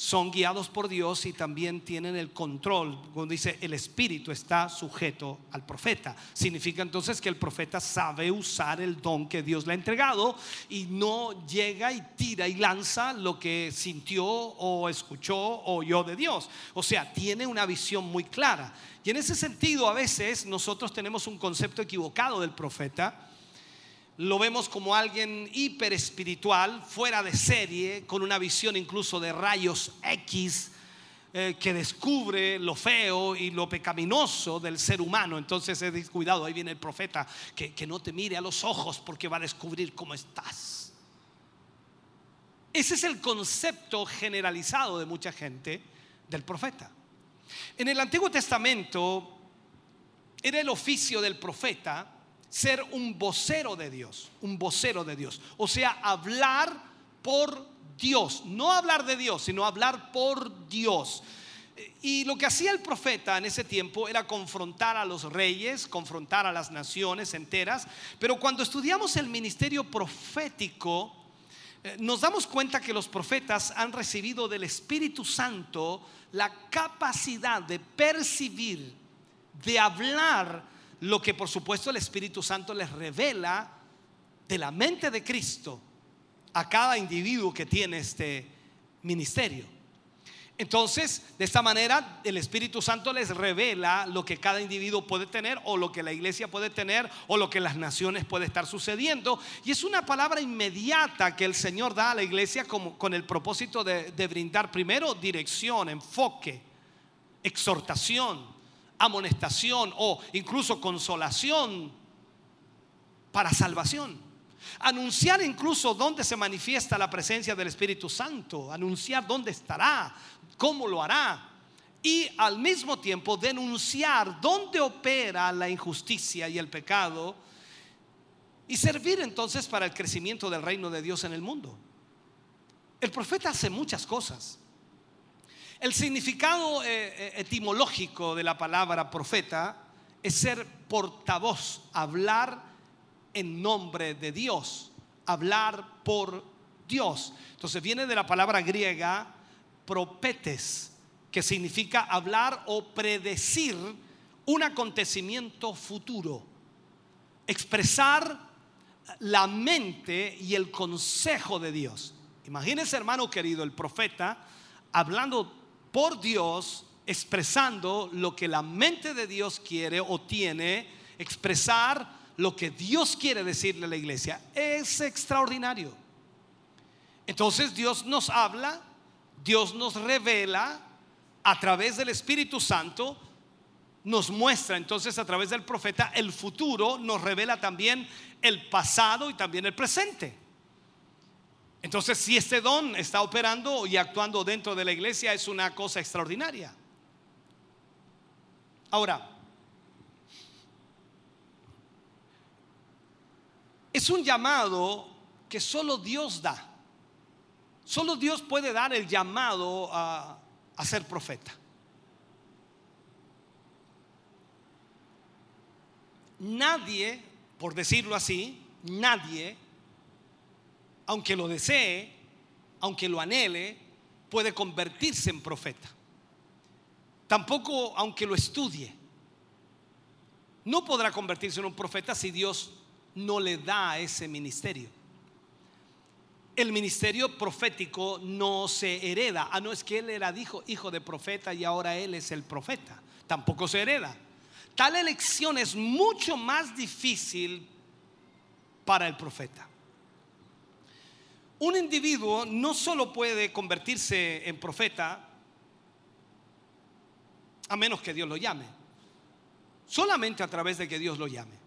son guiados por Dios y también tienen el control. Cuando dice el espíritu está sujeto al profeta, significa entonces que el profeta sabe usar el don que Dios le ha entregado y no llega y tira y lanza lo que sintió o escuchó o oyó de Dios. O sea, tiene una visión muy clara. Y en ese sentido, a veces nosotros tenemos un concepto equivocado del profeta lo vemos como alguien hiper espiritual, fuera de serie, con una visión incluso de rayos X, eh, que descubre lo feo y lo pecaminoso del ser humano. Entonces es cuidado, ahí viene el profeta, que, que no te mire a los ojos porque va a descubrir cómo estás. Ese es el concepto generalizado de mucha gente del profeta. En el Antiguo Testamento era el oficio del profeta ser un vocero de Dios, un vocero de Dios. O sea, hablar por Dios, no hablar de Dios, sino hablar por Dios. Y lo que hacía el profeta en ese tiempo era confrontar a los reyes, confrontar a las naciones enteras, pero cuando estudiamos el ministerio profético, eh, nos damos cuenta que los profetas han recibido del Espíritu Santo la capacidad de percibir, de hablar lo que por supuesto el Espíritu Santo les revela de la mente de Cristo a cada individuo que tiene este ministerio. Entonces, de esta manera, el Espíritu Santo les revela lo que cada individuo puede tener o lo que la iglesia puede tener o lo que las naciones puede estar sucediendo. Y es una palabra inmediata que el Señor da a la iglesia con el propósito de brindar primero dirección, enfoque, exhortación, amonestación o incluso consolación para salvación. Anunciar incluso dónde se manifiesta la presencia del Espíritu Santo, anunciar dónde estará, cómo lo hará. Y al mismo tiempo denunciar dónde opera la injusticia y el pecado y servir entonces para el crecimiento del reino de Dios en el mundo. El profeta hace muchas cosas. El significado eh, eh, etimológico de la palabra profeta es ser portavoz, hablar en nombre de Dios, hablar por Dios. Entonces viene de la palabra griega propetes, que significa hablar o predecir un acontecimiento futuro, expresar la mente y el consejo de Dios. Imagínense, hermano querido, el profeta hablando por Dios, expresando lo que la mente de Dios quiere o tiene, expresar lo que Dios quiere decirle a la iglesia. Es extraordinario. Entonces Dios nos habla, Dios nos revela a través del Espíritu Santo, nos muestra entonces a través del profeta el futuro, nos revela también el pasado y también el presente. Entonces, si este don está operando y actuando dentro de la iglesia, es una cosa extraordinaria. Ahora, es un llamado que solo Dios da. Solo Dios puede dar el llamado a, a ser profeta. Nadie, por decirlo así, nadie aunque lo desee, aunque lo anhele, puede convertirse en profeta. Tampoco aunque lo estudie. No podrá convertirse en un profeta si Dios no le da ese ministerio. El ministerio profético no se hereda. Ah, no es que él era hijo, hijo de profeta y ahora él es el profeta. Tampoco se hereda. Tal elección es mucho más difícil para el profeta un individuo no solo puede convertirse en profeta a menos que Dios lo llame, solamente a través de que Dios lo llame.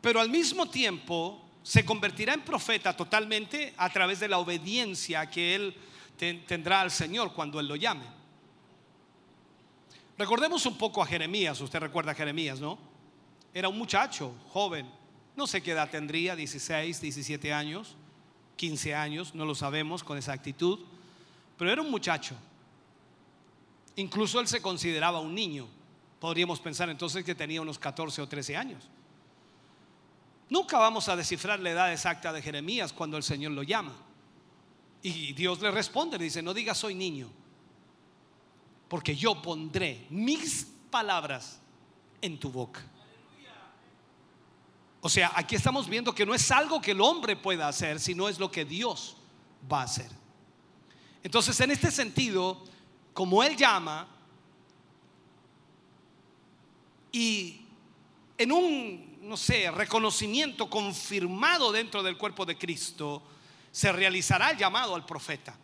pero al mismo tiempo se convertirá en profeta totalmente a través de la obediencia que él ten- tendrá al Señor cuando él lo llame. Recordemos un poco a Jeremías, usted recuerda a Jeremías, ¿no? Era un muchacho, joven, no sé qué edad tendría, 16, 17 años, 15 años, no lo sabemos con exactitud, pero era un muchacho. Incluso él se consideraba un niño. Podríamos pensar entonces que tenía unos 14 o 13 años. Nunca vamos a descifrar la edad exacta de Jeremías cuando el Señor lo llama. Y Dios le responde, le dice, no digas soy niño, porque yo pondré mis palabras en tu boca. O sea, aquí estamos viendo que no es algo que el hombre pueda hacer, sino es lo que Dios va a hacer. Entonces, en este sentido, como Él llama, y en un, no sé, reconocimiento confirmado dentro del cuerpo de Cristo, se realizará el llamado al profeta.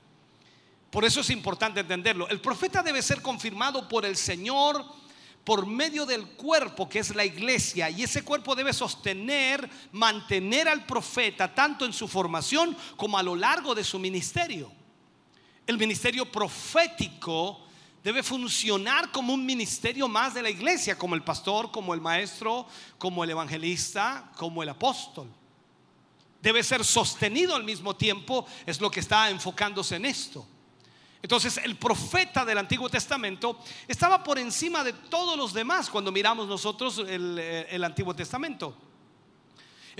Por eso es importante entenderlo. El profeta debe ser confirmado por el Señor por medio del cuerpo que es la iglesia y ese cuerpo debe sostener, mantener al profeta tanto en su formación como a lo largo de su ministerio. El ministerio profético debe funcionar como un ministerio más de la iglesia, como el pastor, como el maestro, como el evangelista, como el apóstol. Debe ser sostenido al mismo tiempo, es lo que está enfocándose en esto. Entonces el profeta del Antiguo Testamento estaba por encima de todos los demás cuando miramos nosotros el, el Antiguo Testamento.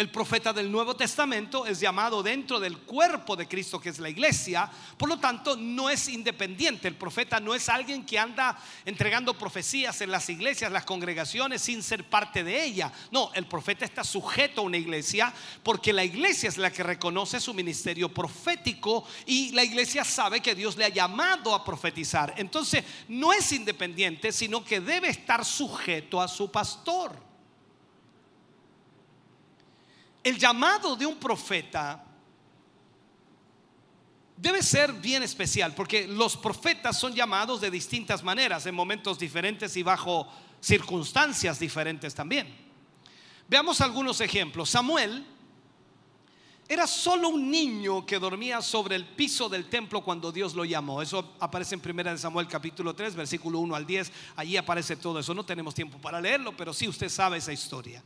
El profeta del Nuevo Testamento es llamado dentro del cuerpo de Cristo que es la iglesia, por lo tanto no es independiente. El profeta no es alguien que anda entregando profecías en las iglesias, las congregaciones sin ser parte de ella. No, el profeta está sujeto a una iglesia porque la iglesia es la que reconoce su ministerio profético y la iglesia sabe que Dios le ha llamado a profetizar. Entonces no es independiente, sino que debe estar sujeto a su pastor. El llamado de un profeta debe ser bien especial, porque los profetas son llamados de distintas maneras, en momentos diferentes y bajo circunstancias diferentes también. Veamos algunos ejemplos. Samuel era solo un niño que dormía sobre el piso del templo cuando Dios lo llamó. Eso aparece en 1 Samuel capítulo 3, versículo 1 al 10. Allí aparece todo eso. No tenemos tiempo para leerlo, pero sí usted sabe esa historia.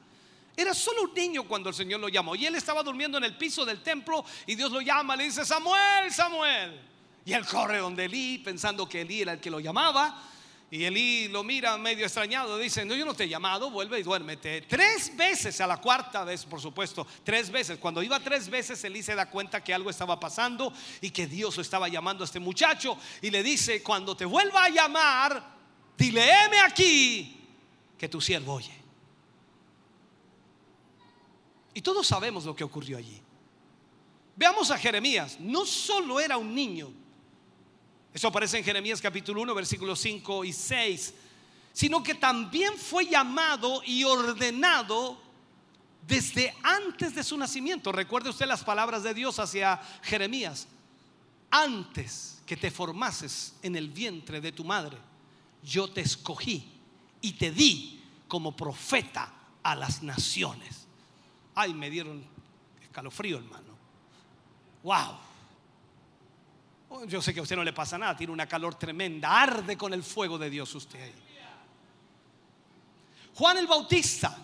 Era solo un niño cuando el Señor lo llamó. Y él estaba durmiendo en el piso del templo y Dios lo llama, le dice, Samuel, Samuel. Y él corre donde Elí, pensando que Elí era el que lo llamaba. Y Elí lo mira medio extrañado, dice, no, yo no te he llamado, vuelve y duérmete. Tres veces, a la cuarta vez, por supuesto, tres veces. Cuando iba tres veces, Elí se da cuenta que algo estaba pasando y que Dios lo estaba llamando a este muchacho. Y le dice, cuando te vuelva a llamar, dile, heme aquí, que tu siervo oye. Y todos sabemos lo que ocurrió allí. Veamos a Jeremías. No solo era un niño. Eso aparece en Jeremías capítulo 1, versículos 5 y 6. Sino que también fue llamado y ordenado desde antes de su nacimiento. Recuerde usted las palabras de Dios hacia Jeremías. Antes que te formases en el vientre de tu madre, yo te escogí y te di como profeta a las naciones. Ay, me dieron escalofrío, hermano. Wow. Yo sé que a usted no le pasa nada, tiene una calor tremenda, arde con el fuego de Dios usted ahí. Juan el Bautista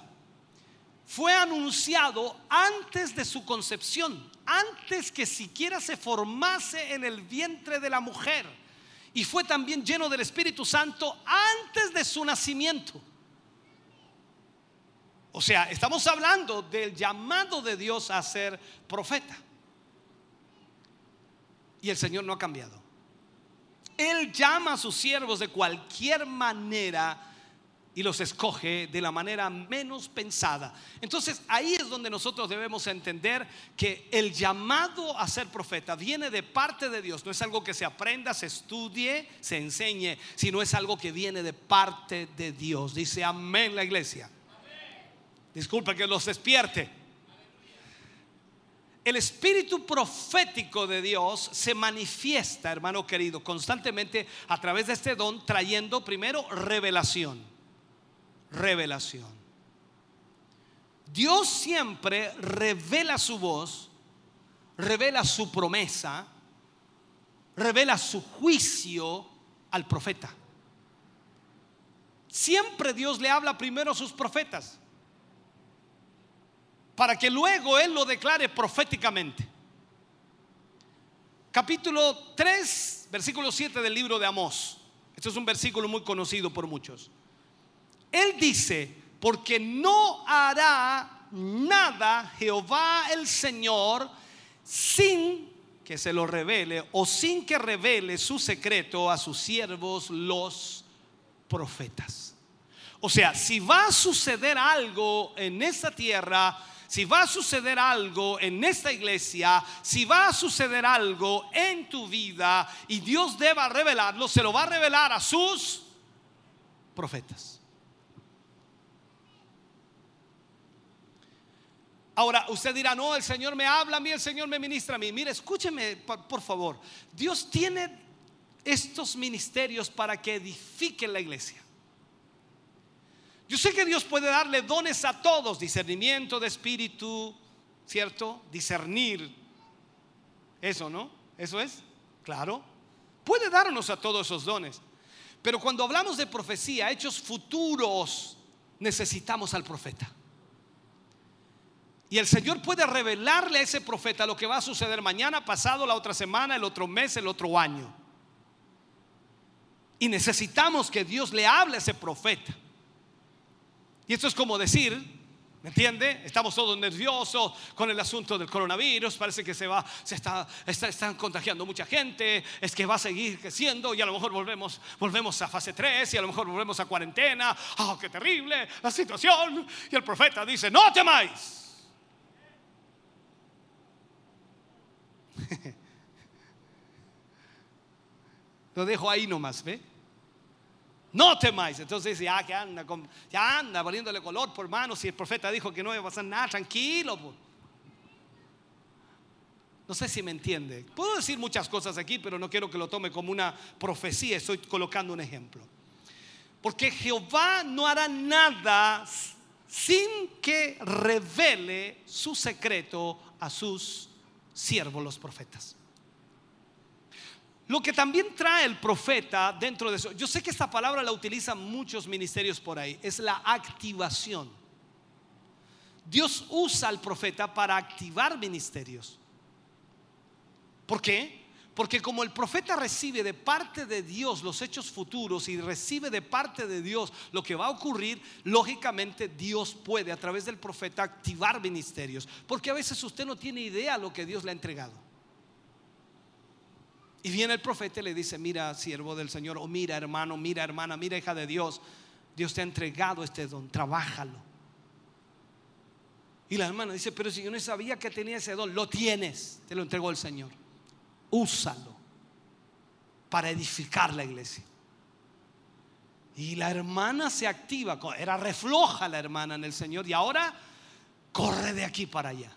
fue anunciado antes de su concepción, antes que siquiera se formase en el vientre de la mujer. Y fue también lleno del Espíritu Santo antes de su nacimiento. O sea, estamos hablando del llamado de Dios a ser profeta. Y el Señor no ha cambiado. Él llama a sus siervos de cualquier manera y los escoge de la manera menos pensada. Entonces ahí es donde nosotros debemos entender que el llamado a ser profeta viene de parte de Dios. No es algo que se aprenda, se estudie, se enseñe, sino es algo que viene de parte de Dios. Dice amén la iglesia. Disculpa que los despierte. El espíritu profético de Dios se manifiesta, hermano querido, constantemente a través de este don, trayendo primero revelación. Revelación. Dios siempre revela su voz, revela su promesa, revela su juicio al profeta. Siempre Dios le habla primero a sus profetas para que luego Él lo declare proféticamente. Capítulo 3, versículo 7 del libro de Amós. Este es un versículo muy conocido por muchos. Él dice, porque no hará nada Jehová el Señor sin que se lo revele o sin que revele su secreto a sus siervos los profetas. O sea, si va a suceder algo en esta tierra, si va a suceder algo en esta iglesia, si va a suceder algo en tu vida y Dios deba revelarlo, se lo va a revelar a sus profetas. Ahora, usted dirá, no, el Señor me habla a mí, el Señor me ministra a mí. Mire, escúcheme, por, por favor. Dios tiene estos ministerios para que edifiquen la iglesia. Yo sé que Dios puede darle dones a todos, discernimiento de espíritu, ¿cierto? Discernir. Eso, ¿no? Eso es, claro. Puede darnos a todos esos dones. Pero cuando hablamos de profecía, hechos futuros, necesitamos al profeta. Y el Señor puede revelarle a ese profeta lo que va a suceder mañana, pasado, la otra semana, el otro mes, el otro año. Y necesitamos que Dios le hable a ese profeta. Y esto es como decir, ¿me entiende? Estamos todos nerviosos con el asunto del coronavirus, parece que se va, se está, está- están contagiando mucha gente, es que va a seguir creciendo y a lo mejor volvemos, volvemos a fase 3 y a lo mejor volvemos a cuarentena. ¡Oh, qué terrible la situación! Y el profeta dice, no temáis. Lo dejo ahí nomás, ¿ve? No temáis. Entonces dice, ya que anda, ya anda poniéndole color por mano. Si el profeta dijo que no iba a pasar nada, tranquilo. po. No sé si me entiende. Puedo decir muchas cosas aquí, pero no quiero que lo tome como una profecía. Estoy colocando un ejemplo. Porque Jehová no hará nada sin que revele su secreto a sus siervos, los profetas. Lo que también trae el profeta dentro de eso, yo sé que esta palabra la utilizan muchos ministerios por ahí, es la activación. Dios usa al profeta para activar ministerios. ¿Por qué? Porque como el profeta recibe de parte de Dios los hechos futuros y recibe de parte de Dios lo que va a ocurrir, lógicamente Dios puede a través del profeta activar ministerios. Porque a veces usted no tiene idea lo que Dios le ha entregado. Y viene el profeta y le dice, mira siervo del Señor, o mira hermano, mira hermana, mira hija de Dios, Dios te ha entregado este don, trabájalo. Y la hermana dice, pero si yo no sabía que tenía ese don, lo tienes, te lo entregó el Señor. Úsalo para edificar la iglesia. Y la hermana se activa, era refloja la hermana en el Señor y ahora corre de aquí para allá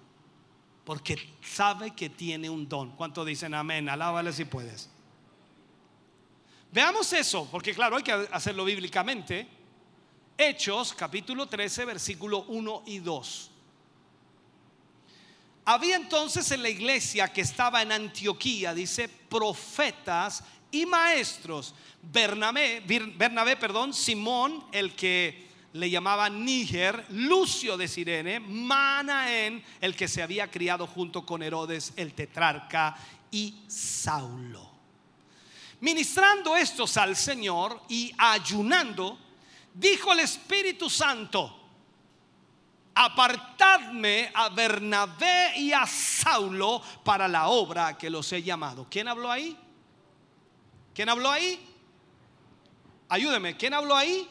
porque sabe que tiene un don. ¿Cuánto dicen amén? Alábale si puedes. Veamos eso, porque claro, hay que hacerlo bíblicamente. Hechos, capítulo 13, versículo 1 y 2. Había entonces en la iglesia que estaba en Antioquía, dice, profetas y maestros. Bernabé, Bernabé, perdón, Simón, el que le llamaban Níger, Lucio de Sirene, Manaén, el que se había criado junto con Herodes el tetrarca, y Saulo. Ministrando estos al Señor y ayunando, dijo el Espíritu Santo, apartadme a Bernabé y a Saulo para la obra que los he llamado. ¿Quién habló ahí? ¿Quién habló ahí? Ayúdeme, ¿quién habló ahí?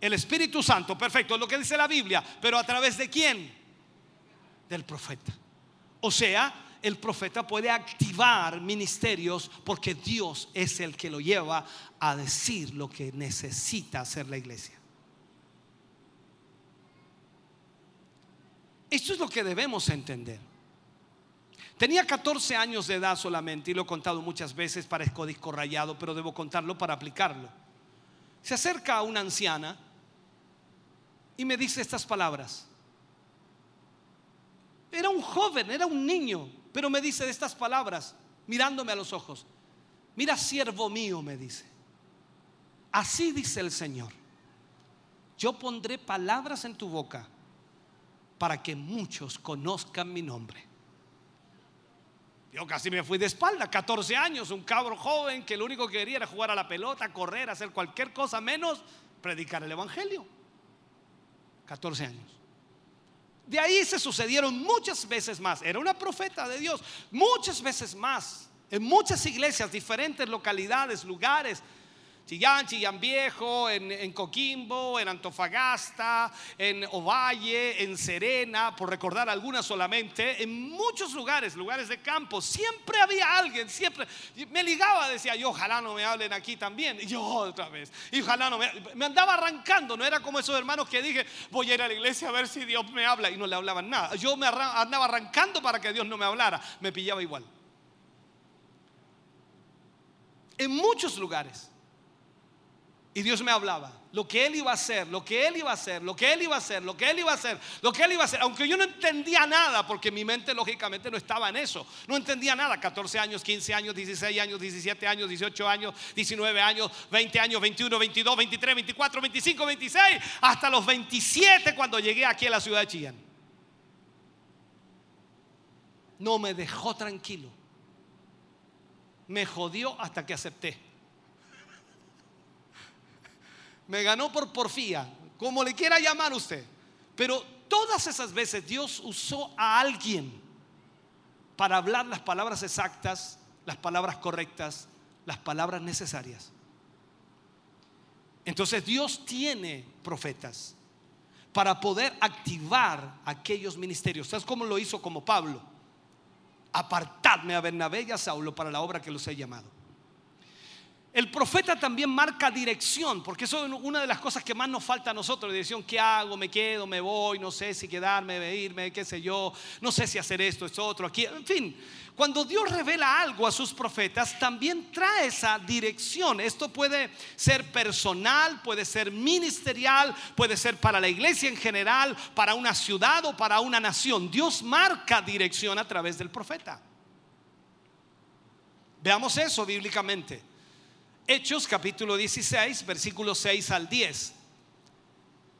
El Espíritu Santo, perfecto, es lo que dice la Biblia, pero a través de quién? Del profeta. O sea, el profeta puede activar ministerios porque Dios es el que lo lleva a decir lo que necesita hacer la iglesia. Esto es lo que debemos entender. Tenía 14 años de edad solamente y lo he contado muchas veces, parezco disco rayado, pero debo contarlo para aplicarlo. Se acerca a una anciana y me dice estas palabras. Era un joven, era un niño, pero me dice estas palabras, mirándome a los ojos. Mira, siervo mío, me dice. Así dice el Señor. Yo pondré palabras en tu boca para que muchos conozcan mi nombre. Yo casi me fui de espalda, 14 años, un cabro joven que lo único que quería era jugar a la pelota, correr, hacer cualquier cosa menos predicar el Evangelio. 14 años. De ahí se sucedieron muchas veces más. Era una profeta de Dios, muchas veces más. En muchas iglesias, diferentes localidades, lugares. Chillán, Chillán Viejo, en, Coquimbo, en Antofagasta, en Ovalle, en Serena, por recordar algunas solamente, en muchos lugares, lugares de campo, siempre había alguien, siempre. Me ligaba, decía yo, ojalá no me hablen aquí también. Y yo otra vez, y ojalá no me. Me andaba arrancando, no era como esos hermanos que dije, voy a ir a la iglesia a ver si Dios me habla, y no le hablaban nada. Yo me andaba arrancando para que Dios no me hablara, me pillaba igual. En muchos lugares. Y Dios me hablaba, lo que Él iba a hacer, lo que Él iba a hacer, lo que Él iba a hacer, lo que Él iba a hacer, lo que Él iba a hacer, aunque yo no entendía nada, porque mi mente lógicamente no estaba en eso, no entendía nada, 14 años, 15 años, 16 años, 17 años, 18 años, 19 años, 20 años, 21, 22, 23, 24, 25, 26, hasta los 27 cuando llegué aquí a la ciudad de Chillán. No me dejó tranquilo, me jodió hasta que acepté. Me ganó por porfía, como le quiera llamar usted. Pero todas esas veces Dios usó a alguien para hablar las palabras exactas, las palabras correctas, las palabras necesarias. Entonces Dios tiene profetas para poder activar aquellos ministerios. ¿Sabes cómo lo hizo como Pablo? Apartadme a Bernabé y a Saulo para la obra que los he llamado. El profeta también marca dirección, porque eso es una de las cosas que más nos falta a nosotros, dirección, ¿qué hago? ¿Me quedo? ¿Me voy? No sé si quedarme, irme, qué sé yo, no sé si hacer esto, esto, otro, aquí, en fin. Cuando Dios revela algo a sus profetas, también trae esa dirección. Esto puede ser personal, puede ser ministerial, puede ser para la iglesia en general, para una ciudad o para una nación. Dios marca dirección a través del profeta. Veamos eso bíblicamente. Hechos capítulo 16, versículos 6 al 10.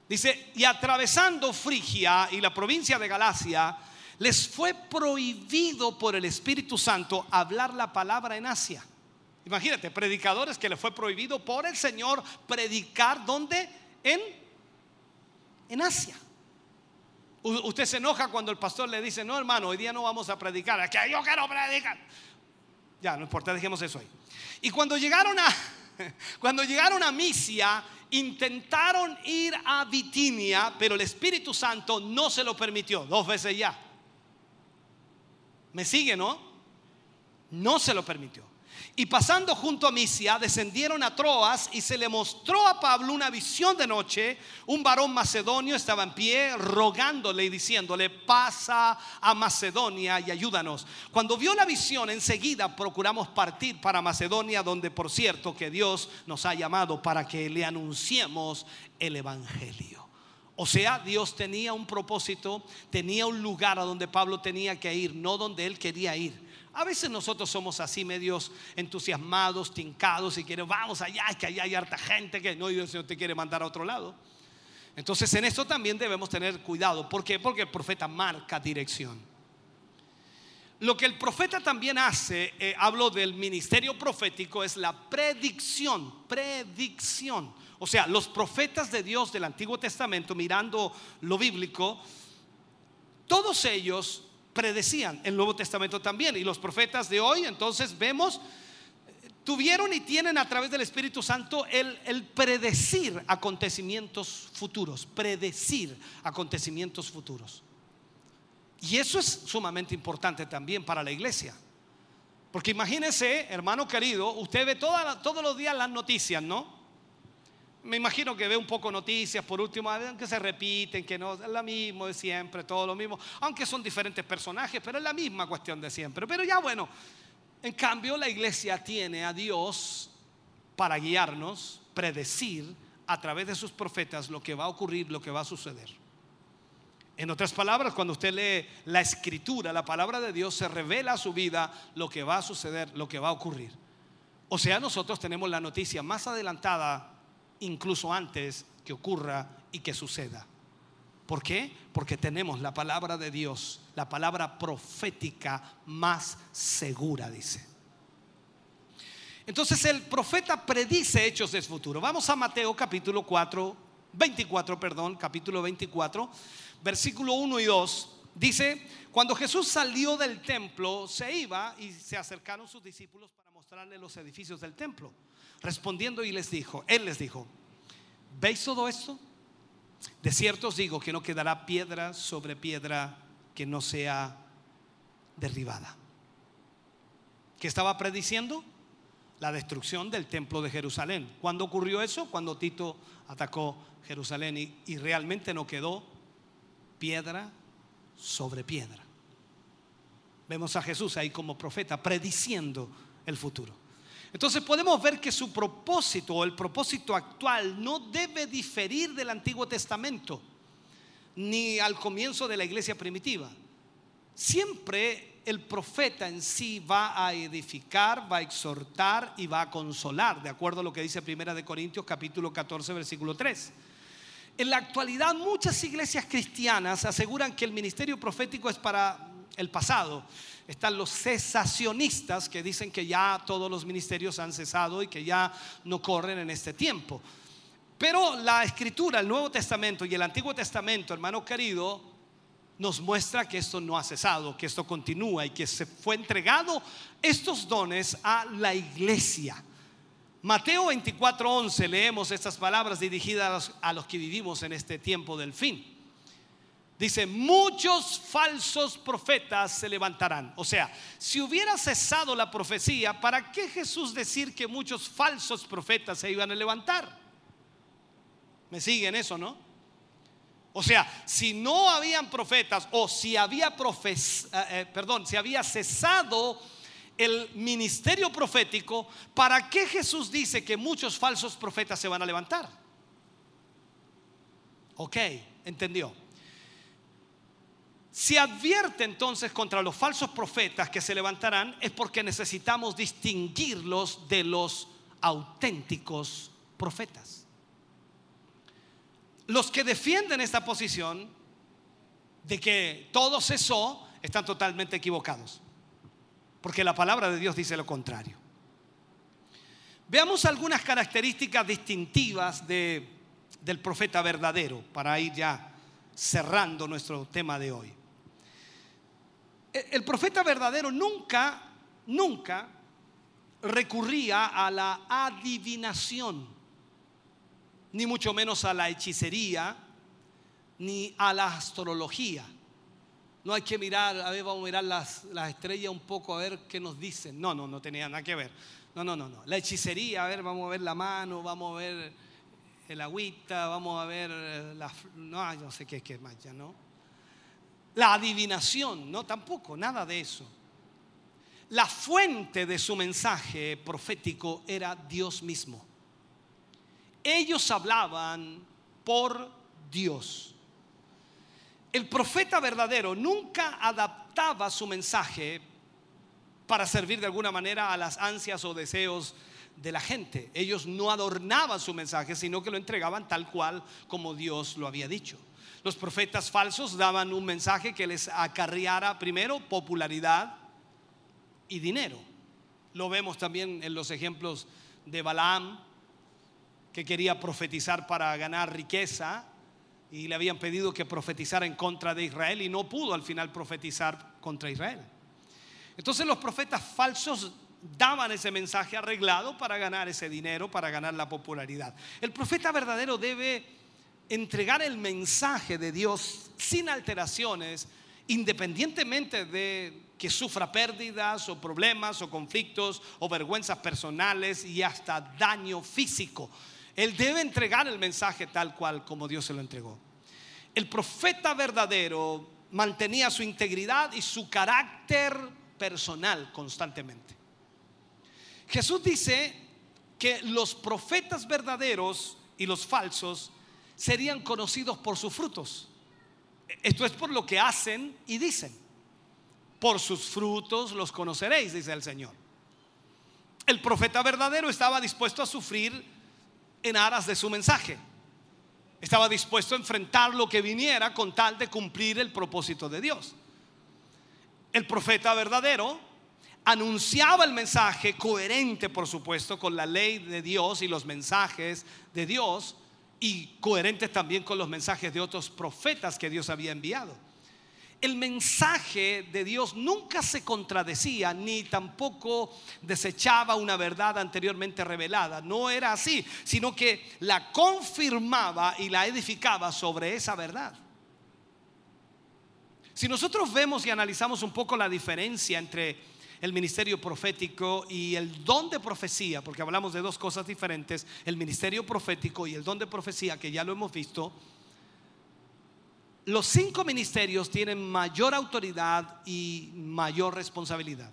Dice, y atravesando Frigia y la provincia de Galacia, les fue prohibido por el Espíritu Santo hablar la palabra en Asia. Imagínate, predicadores que les fue prohibido por el Señor predicar ¿dónde? En, en Asia. Usted se enoja cuando el pastor le dice, no hermano, hoy día no vamos a predicar, aquí yo quiero predicar. Ya, no importa, dejemos eso ahí. Y cuando llegaron a cuando llegaron a Misia, intentaron ir a Bitinia, pero el Espíritu Santo no se lo permitió, dos veces ya. ¿Me sigue, no? No se lo permitió. Y pasando junto a Misia, descendieron a Troas y se le mostró a Pablo una visión de noche. Un varón macedonio estaba en pie rogándole y diciéndole, pasa a Macedonia y ayúdanos. Cuando vio la visión, enseguida procuramos partir para Macedonia, donde por cierto que Dios nos ha llamado para que le anunciemos el Evangelio. O sea, Dios tenía un propósito, tenía un lugar a donde Pablo tenía que ir, no donde él quería ir. A veces nosotros somos así medios entusiasmados, tincados y queremos, vamos allá, que allá hay harta gente que no, el Señor te quiere mandar a otro lado. Entonces en esto también debemos tener cuidado. ¿Por qué? Porque el profeta marca dirección. Lo que el profeta también hace, eh, hablo del ministerio profético, es la predicción, predicción. O sea, los profetas de Dios del Antiguo Testamento, mirando lo bíblico, todos ellos predecían el Nuevo Testamento también. Y los profetas de hoy, entonces vemos, tuvieron y tienen a través del Espíritu Santo el, predecir acontecimientos futuros, predecir acontecimientos futuros. Y eso es sumamente importante también para la iglesia. Porque imagínese, hermano querido, usted ve todos los días las noticias, ¿no? Me imagino que ve un poco noticias, por último, que se repiten, que no es la misma de siempre, todo lo mismo, aunque son diferentes personajes, pero es la misma cuestión de siempre. Pero ya bueno, en cambio la iglesia tiene a Dios para guiarnos, predecir a través de sus profetas lo que va a ocurrir, lo que va a suceder. En otras palabras, cuando usted lee la escritura, la palabra de Dios, se revela a su vida lo que va a suceder, lo que va a ocurrir. O sea, nosotros tenemos la noticia más adelantada, incluso antes que ocurra y que suceda. ¿Por qué? Porque tenemos la palabra de Dios, la palabra profética más segura, dice. Entonces el profeta predice hechos del futuro. Vamos a Mateo capítulo 4, 24, perdón, capítulo 24, versículo 1 y 2. Dice, cuando Jesús salió del templo, se iba y se acercaron sus discípulos para mostrarle los edificios del templo. Respondiendo y les dijo, él les dijo, ¿veis todo esto? De cierto os digo que no quedará piedra sobre piedra que no sea derribada. ¿Qué estaba prediciendo? La destrucción del templo de Jerusalén. ¿Cuándo ocurrió eso? Cuando Tito atacó Jerusalén y, y realmente no quedó piedra sobre piedra. Vemos a Jesús ahí como profeta prediciendo el futuro. Entonces podemos ver que su propósito o el propósito actual no debe diferir del Antiguo Testamento ni al comienzo de la iglesia primitiva. Siempre el profeta en sí va a edificar, va a exhortar y va a consolar, de acuerdo a lo que dice Primera de Corintios capítulo 14 versículo 3. En la actualidad muchas iglesias cristianas aseguran que el ministerio profético es para el pasado. Están los cesacionistas que dicen que ya todos los ministerios han cesado y que ya no corren en este tiempo. Pero la escritura, el Nuevo Testamento y el Antiguo Testamento, hermano querido, nos muestra que esto no ha cesado, que esto continúa y que se fue entregado estos dones a la iglesia. Mateo 24:11 leemos estas palabras dirigidas a los, a los que vivimos en este tiempo del fin. Dice, muchos falsos profetas se levantarán. O sea, si hubiera cesado la profecía, ¿para qué Jesús decir que muchos falsos profetas se iban a levantar? ¿Me siguen eso, no? O sea, si no habían profetas o si había profes, eh, eh, si había cesado el ministerio profético, ¿para qué Jesús dice que muchos falsos profetas se van a levantar? Ok, entendió. Si advierte entonces contra los falsos profetas que se levantarán, es porque necesitamos distinguirlos de los auténticos profetas. Los que defienden esta posición de que todo cesó están totalmente equivocados, porque la palabra de Dios dice lo contrario. Veamos algunas características distintivas de, del profeta verdadero para ir ya cerrando nuestro tema de hoy. El profeta verdadero nunca, nunca recurría a la adivinación, ni mucho menos a la hechicería, ni a la astrología. No hay que mirar, a ver, vamos a mirar las, las estrellas un poco a ver qué nos dicen. No, no, no tenía nada que ver. No, no, no, no. La hechicería, a ver, vamos a ver la mano, vamos a ver el agüita, vamos a ver la... No, no sé qué, qué más ya, ¿no? La adivinación, no tampoco, nada de eso. La fuente de su mensaje profético era Dios mismo. Ellos hablaban por Dios. El profeta verdadero nunca adaptaba su mensaje para servir de alguna manera a las ansias o deseos de la gente. Ellos no adornaban su mensaje, sino que lo entregaban tal cual como Dios lo había dicho. Los profetas falsos daban un mensaje que les acarreara primero popularidad y dinero. Lo vemos también en los ejemplos de Balaam, que quería profetizar para ganar riqueza y le habían pedido que profetizara en contra de Israel y no pudo al final profetizar contra Israel. Entonces los profetas falsos daban ese mensaje arreglado para ganar ese dinero, para ganar la popularidad. El profeta verdadero debe entregar el mensaje de Dios sin alteraciones, independientemente de que sufra pérdidas o problemas o conflictos o vergüenzas personales y hasta daño físico. Él debe entregar el mensaje tal cual como Dios se lo entregó. El profeta verdadero mantenía su integridad y su carácter personal constantemente. Jesús dice que los profetas verdaderos y los falsos serían conocidos por sus frutos. Esto es por lo que hacen y dicen. Por sus frutos los conoceréis, dice el Señor. El profeta verdadero estaba dispuesto a sufrir en aras de su mensaje. Estaba dispuesto a enfrentar lo que viniera con tal de cumplir el propósito de Dios. El profeta verdadero anunciaba el mensaje coherente, por supuesto, con la ley de Dios y los mensajes de Dios y coherentes también con los mensajes de otros profetas que Dios había enviado. El mensaje de Dios nunca se contradecía ni tampoco desechaba una verdad anteriormente revelada. No era así, sino que la confirmaba y la edificaba sobre esa verdad. Si nosotros vemos y analizamos un poco la diferencia entre el ministerio profético y el don de profecía, porque hablamos de dos cosas diferentes, el ministerio profético y el don de profecía, que ya lo hemos visto, los cinco ministerios tienen mayor autoridad y mayor responsabilidad.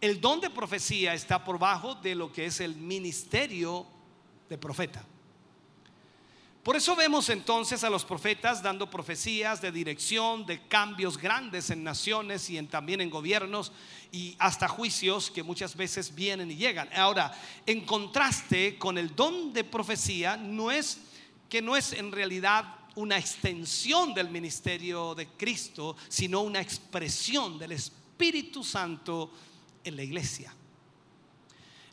El don de profecía está por bajo de lo que es el ministerio de profeta. Por eso vemos entonces a los profetas dando profecías de dirección, de cambios grandes en naciones y en, también en gobiernos y hasta juicios que muchas veces vienen y llegan. Ahora, en contraste con el don de profecía, no es que no es en realidad una extensión del ministerio de Cristo, sino una expresión del Espíritu Santo en la iglesia.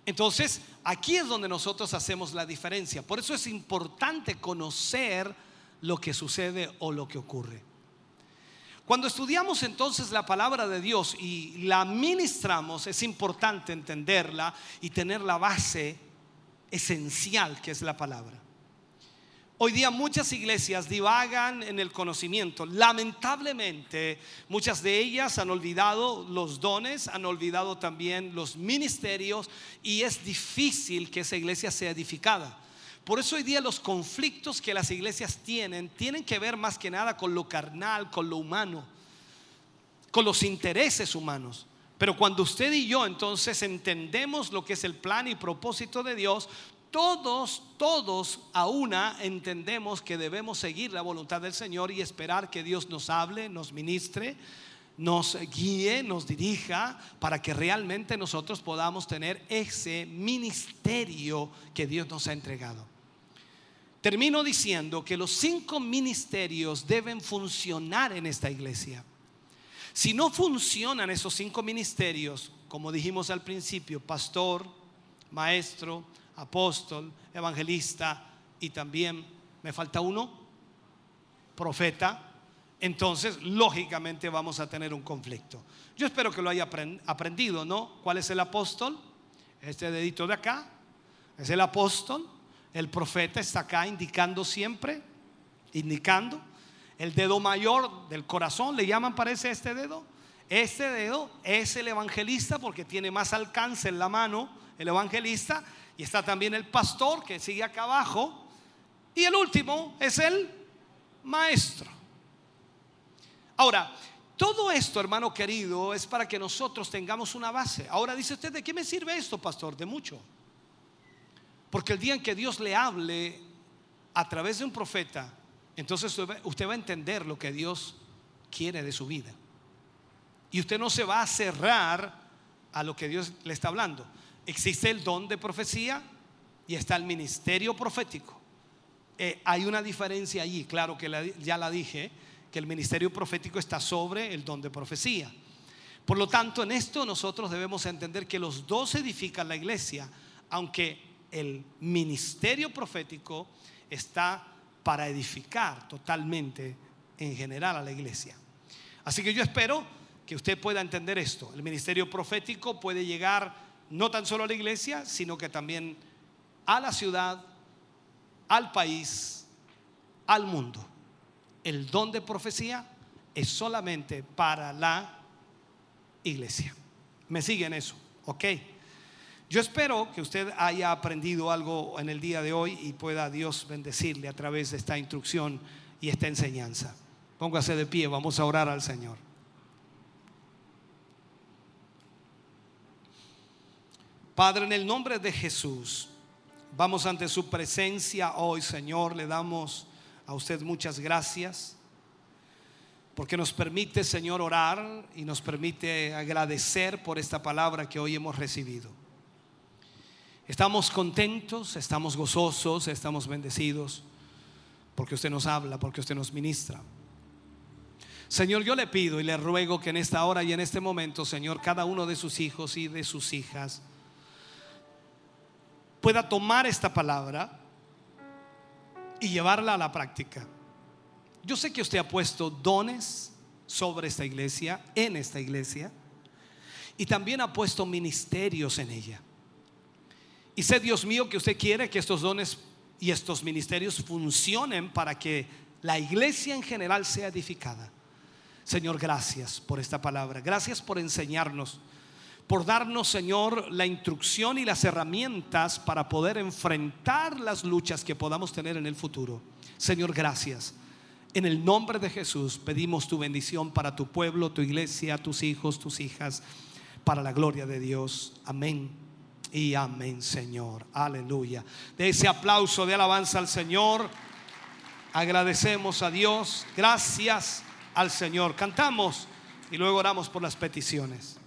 Entonces, aquí es donde nosotros hacemos la diferencia. Por eso es importante conocer lo que sucede o lo que ocurre. Cuando estudiamos entonces la palabra de Dios y la ministramos, es importante entenderla y tener la base esencial que es la palabra. Hoy día muchas iglesias divagan en el conocimiento. Lamentablemente, muchas de ellas han olvidado los dones, han olvidado también los ministerios y es difícil que esa iglesia sea edificada. Por eso hoy día los conflictos que las iglesias tienen tienen que ver más que nada con lo carnal, con lo humano, con los intereses humanos. Pero cuando usted y yo entonces entendemos lo que es el plan y propósito de Dios, todos, todos a una entendemos que debemos seguir la voluntad del Señor y esperar que Dios nos hable, nos ministre, nos guíe, nos dirija, para que realmente nosotros podamos tener ese ministerio que Dios nos ha entregado. Termino diciendo que los cinco ministerios deben funcionar en esta iglesia. Si no funcionan esos cinco ministerios, como dijimos al principio, pastor, maestro, apóstol, evangelista y también, ¿me falta uno? Profeta. Entonces, lógicamente vamos a tener un conflicto. Yo espero que lo haya aprendido, ¿no? ¿Cuál es el apóstol? Este dedito de acá es el apóstol. El profeta está acá indicando siempre, indicando. El dedo mayor del corazón, le llaman, parece este dedo. Este dedo es el evangelista porque tiene más alcance en la mano, el evangelista, y está también el pastor que sigue acá abajo. Y el último es el maestro. Ahora, todo esto, hermano querido, es para que nosotros tengamos una base. Ahora dice usted, ¿de qué me sirve esto, pastor? De mucho. Porque el día en que Dios le hable a través de un profeta, entonces usted va a entender lo que Dios quiere de su vida. Y usted no se va a cerrar a lo que Dios le está hablando. Existe el don de profecía y está el ministerio profético. Eh, hay una diferencia allí, claro que ya la dije, que el ministerio profético está sobre el don de profecía. Por lo tanto, en esto nosotros debemos entender que los dos edifican la iglesia, aunque el ministerio profético está para edificar totalmente en general a la iglesia. Así que yo espero que usted pueda entender esto. El ministerio profético puede llegar no tan solo a la iglesia, sino que también a la ciudad, al país, al mundo. El don de profecía es solamente para la iglesia. ¿Me siguen eso? ¿Ok? Yo espero que usted haya aprendido algo en el día de hoy y pueda Dios bendecirle a través de esta instrucción y esta enseñanza. Póngase de pie, vamos a orar al Señor. Padre, en el nombre de Jesús, vamos ante su presencia hoy, Señor, le damos A usted muchas gracias porque nos permite, Señor, orar y nos permite agradecer por esta palabra que hoy hemos recibido. Estamos contentos, estamos gozosos, estamos bendecidos porque usted nos habla, porque usted nos ministra. Señor, yo le pido y le ruego que en esta hora y en este momento, Señor, cada uno de sus hijos y de sus hijas pueda tomar esta palabra y llevarla a la práctica. Yo sé que usted ha puesto dones sobre esta iglesia, en esta iglesia, y también ha puesto ministerios en ella. Y sé, Dios mío, que usted quiere que estos dones y estos ministerios funcionen para que la iglesia en general sea edificada. Señor, gracias por esta palabra. Gracias por enseñarnos, por darnos, Señor, la instrucción y las herramientas para poder enfrentar las luchas que podamos tener en el futuro. Señor, gracias. En el nombre de Jesús pedimos tu bendición para tu pueblo, tu iglesia, tus hijos, tus hijas, para la gloria de Dios. Amén y amén, Señor. Aleluya. De ese aplauso de alabanza al Señor, agradecemos a Dios. Gracias al Señor. Cantamos y luego oramos por las peticiones.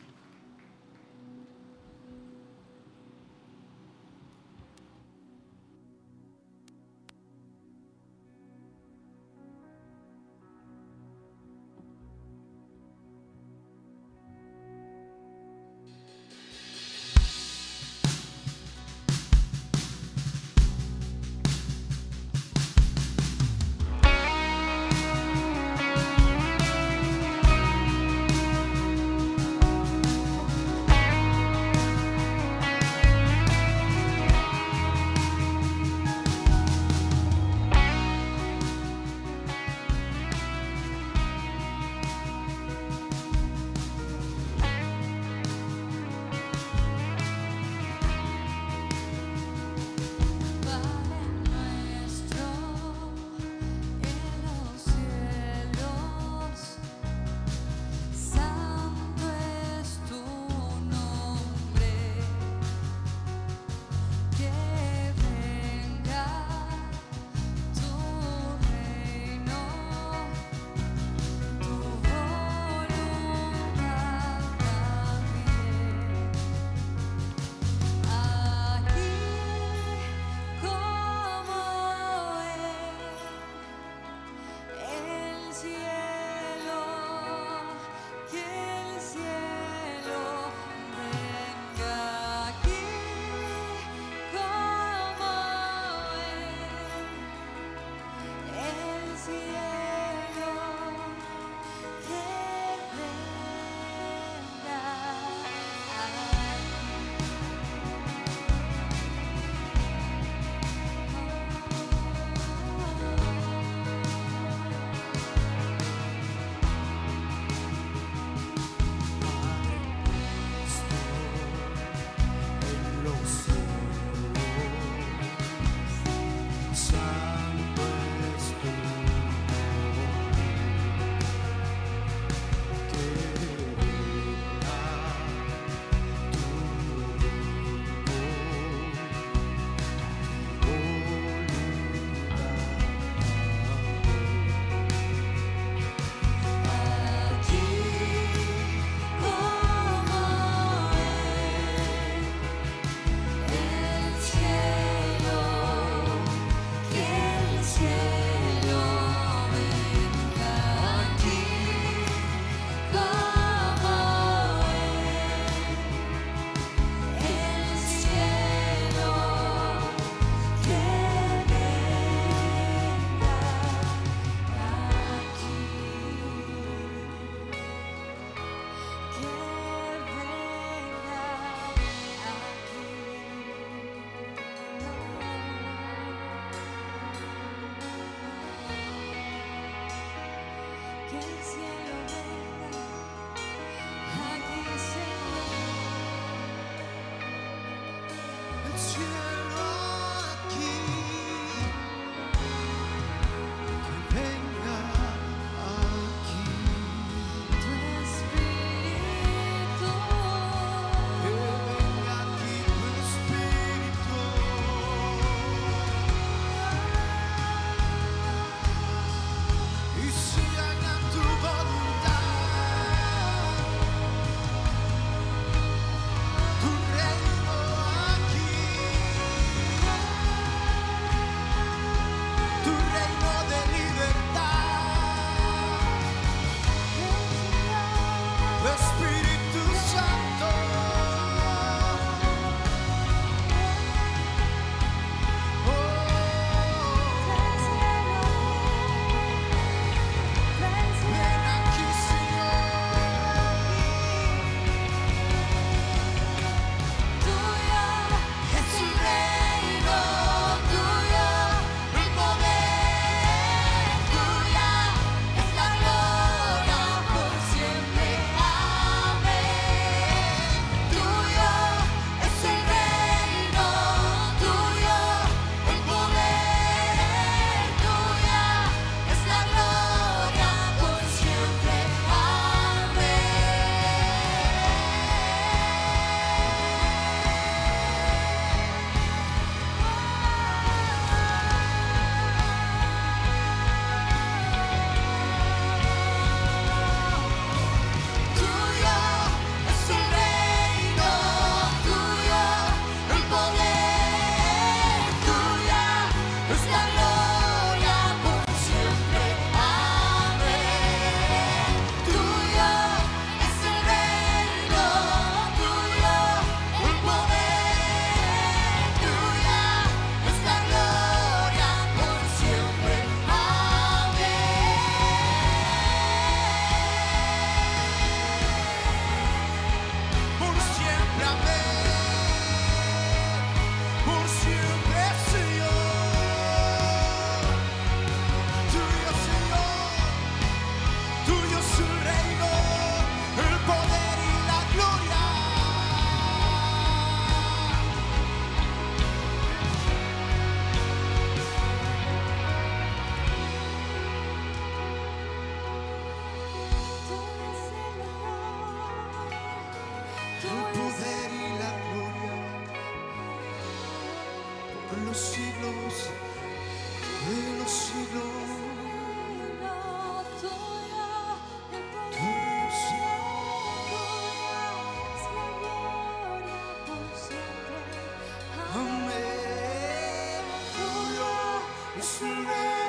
Es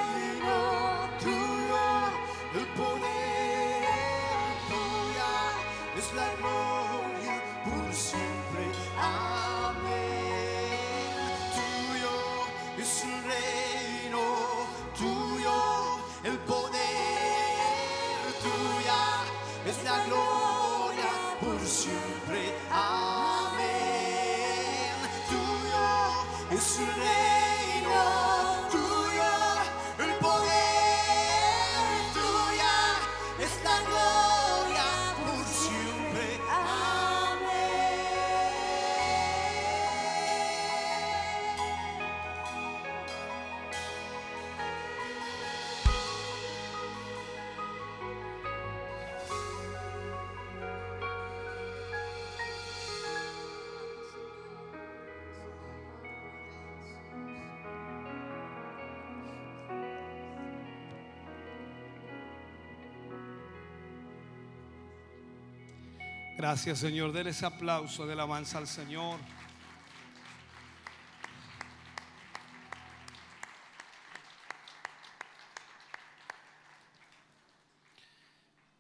Gracias, Señor. Denle ese aplauso de alabanza al Señor.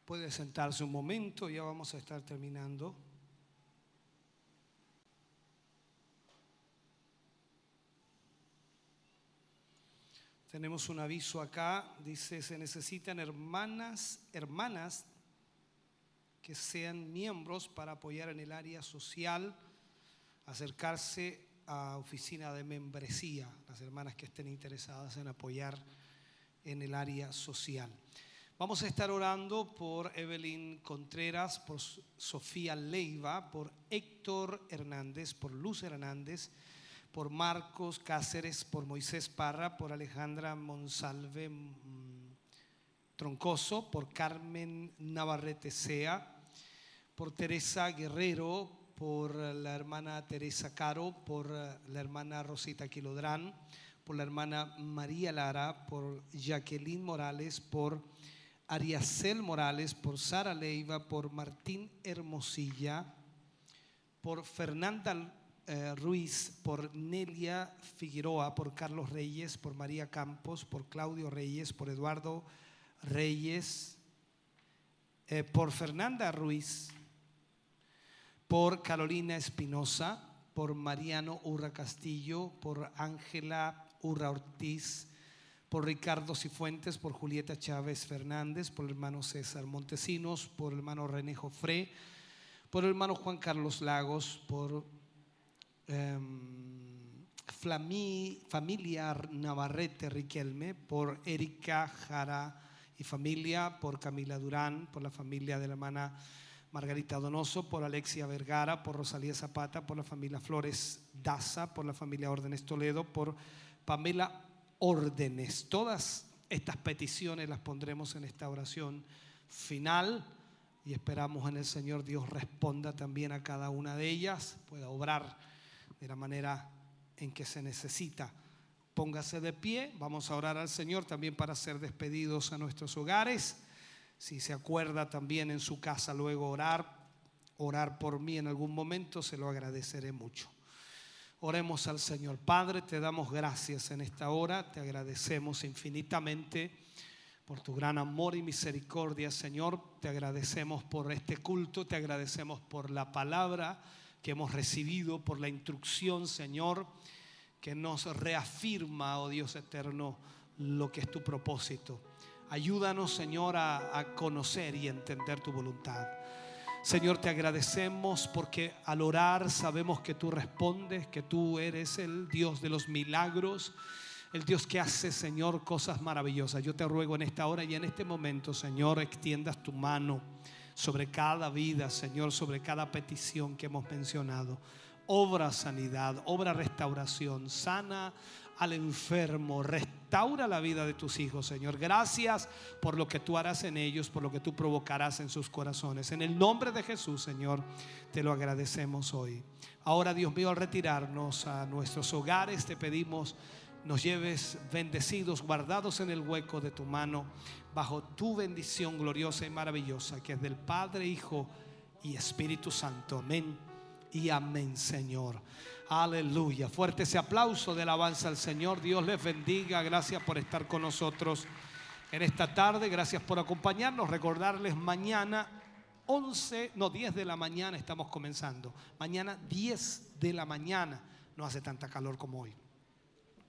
Puede sentarse un momento, ya vamos a estar terminando. Tenemos un aviso acá, dice, se necesitan hermanas, hermanas que sean miembros para apoyar en el área social, acercarse a oficina de membresía, las hermanas que estén interesadas en apoyar en el área social. Vamos a estar orando por Evelyn Contreras, por Sofía Leiva, por Héctor Hernández, por Luz Hernández, por Marcos Cáceres, por Moisés Parra, por Alejandra Monsalve mm, Troncoso, por Carmen Navarrete Sea, por Teresa Guerrero, por la hermana Teresa Caro, por la hermana Rosita Quilodrán, por la hermana María Lara, por Jacqueline Morales, por Ariacel Morales, por Sara Leiva, por Martín Hermosilla, por Fernanda eh, Ruiz, por Nelia Figueroa, por Carlos Reyes, por María Campos, por Claudio Reyes, por Eduardo Reyes, eh, por Fernanda Ruiz, por Carolina Espinosa, por Mariano Urra Castillo, por Ángela Urra Ortiz, por Ricardo Cifuentes, por Julieta Chávez Fernández, por el hermano César Montesinos, por el hermano René Jofré, por el hermano Juan Carlos Lagos, por em, familia Navarrete Riquelme, por Erika Jara y familia, por Camila Durán, por la familia de la hermana Margarita Donoso, por Alexia Vergara, por Rosalía Zapata, por la familia Flores Daza, por la familia Órdenes Toledo, por Pamela Órdenes. Todas estas peticiones las pondremos en esta oración final y esperamos en el Señor Dios responda también a cada una de ellas, pueda obrar de la manera en que se necesita. Póngase de pie, vamos a orar al Señor también para ser despedidos a nuestros hogares. Si se acuerda también en su casa luego orar, orar por mí en algún momento, se lo agradeceré mucho. Oremos al Señor. Padre, te damos gracias en esta hora, te agradecemos infinitamente por tu gran amor y misericordia, Señor. Te agradecemos por este culto, te agradecemos por la palabra que hemos recibido, por la instrucción, Señor, que nos reafirma, oh Dios eterno, lo que es tu propósito. Ayúdanos, Señor, a, a conocer y entender tu voluntad. Señor, te agradecemos porque al orar sabemos que tú respondes, que tú eres el Dios de los milagros, el Dios que hace, Señor, cosas maravillosas. Yo te ruego en esta hora y en este momento, Señor, extiendas tu mano sobre cada vida, Señor, sobre cada petición que hemos mencionado. Obra sanidad, obra restauración, sana al enfermo, restaura la vida de tus hijos, Señor. Gracias por lo que tú harás en ellos, por lo que tú provocarás en sus corazones. En el nombre de Jesús, Señor, te lo agradecemos hoy. Ahora, Dios mío, al retirarnos a nuestros hogares, te pedimos nos lleves bendecidos, guardados en el hueco de tu mano, bajo tu bendición gloriosa y maravillosa, que es del Padre, Hijo y Espíritu Santo. Amén y amén, Señor. Aleluya. Fuerte ese aplauso de alabanza al Señor. Dios les bendiga. Gracias por estar con nosotros en esta tarde. Gracias por acompañarnos. Recordarles mañana 11, no 10 de la mañana estamos comenzando. Mañana 10 de la mañana. No hace tanta calor como hoy.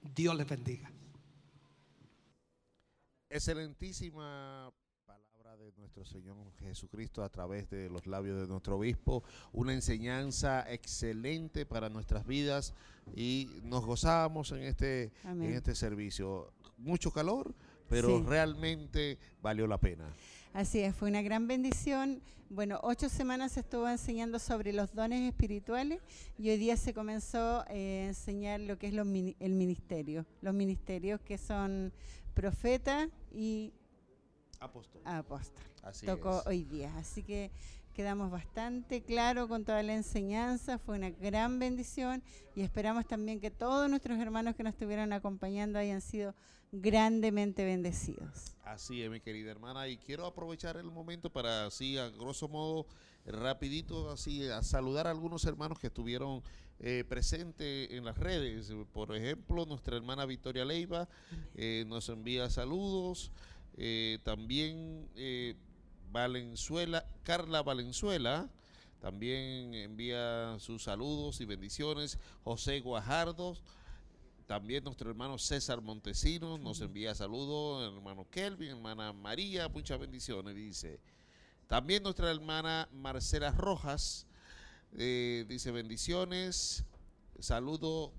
Dios les bendiga. Excelentísima de nuestro Señor Jesucristo a través de los labios de nuestro obispo. Una enseñanza excelente para nuestras vidas y nos gozábamos en este, Amén. en este servicio. Mucho calor, pero Sí. realmente valió la pena. Así es, fue una gran bendición. Bueno, ocho semanas se estuvo enseñando sobre los dones espirituales y hoy día se comenzó eh, a enseñar lo que es los el ministerio. Los ministerios que son profeta y Apóstol. apóstol. Así Tocó es. hoy día. Así que quedamos bastante claro con toda la enseñanza. Fue una gran bendición y esperamos también que todos nuestros hermanos que nos estuvieron acompañando hayan sido grandemente bendecidos. Así es, mi querida hermana, y quiero aprovechar el momento para así, a grosso modo, rapidito, así, a saludar a algunos hermanos que estuvieron eh, presentes en las redes. Por ejemplo, nuestra hermana Victoria Leiva eh, nos envía saludos. Eh, también eh, Valenzuela, Carla Valenzuela, también envía sus saludos y bendiciones. José Guajardo, también nuestro hermano César Montesinos nos envía saludos, hermano Kelvin, hermana María, muchas bendiciones, dice. También nuestra hermana Marcela Rojas eh, dice bendiciones, saludo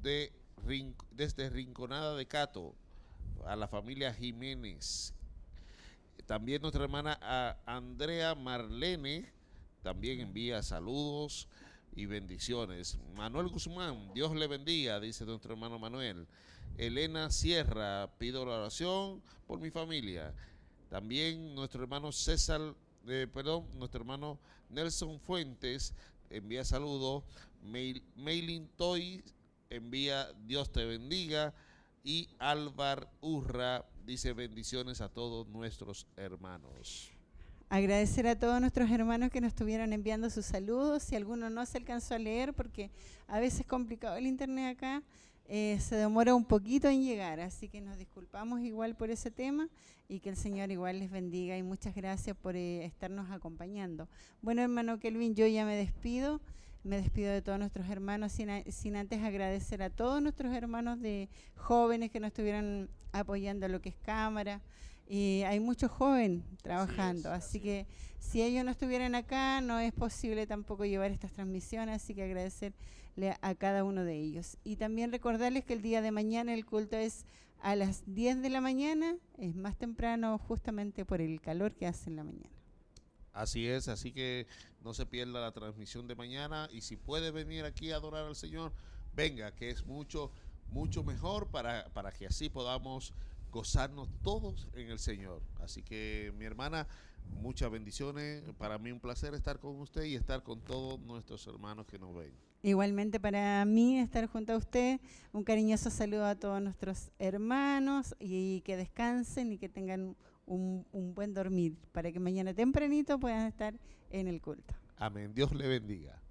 de, desde Rinconada de Cato a la familia Jiménez. También nuestra hermana a- Andrea Marlene también envía saludos y bendiciones. Manuel Guzmán, Dios le bendiga, dice nuestro hermano Manuel. Elena Sierra, pido la oración por mi familia. También nuestro hermano César, eh, perdón, nuestro hermano Nelson Fuentes envía saludos. Mail- Maylin Toy envía Dios te bendiga. Y Álvar Urra dice bendiciones a todos nuestros hermanos. Agradecer a todos nuestros hermanos que nos estuvieron enviando sus saludos. Si alguno no se alcanzó a leer, porque a veces es complicado el internet acá, eh, se demora un poquito en llegar. Así que nos disculpamos igual por ese tema y que el Señor igual les bendiga y muchas gracias por eh, estarnos acompañando. Bueno, hermano Kelvin, yo ya me despido. Me despido de todos nuestros hermanos sin, a- sin antes agradecer a todos nuestros hermanos de jóvenes que nos estuvieron apoyando lo que es cámara. Y hay muchos jóvenes trabajando, así, que si ellos no estuvieran acá, no es posible tampoco llevar estas transmisiones, así que agradecerle a cada uno de ellos. Y también recordarles que el día de mañana el culto es a las 10 de la mañana, es más temprano justamente por el calor que hace en la mañana. Así es, así que no se pierda la transmisión de mañana y si puede venir aquí a adorar al Señor, venga, que es mucho, mucho mejor para, para que así podamos gozarnos todos en el Señor. Así que mi hermana, muchas bendiciones. Para mí un placer estar con usted y estar con todos nuestros hermanos que nos ven. Igualmente para mí estar junto a usted, un cariñoso saludo a todos nuestros hermanos y que descansen y que tengan un, buen dormir para que mañana tempranito puedan estar en el culto. Amén. Dios le bendiga.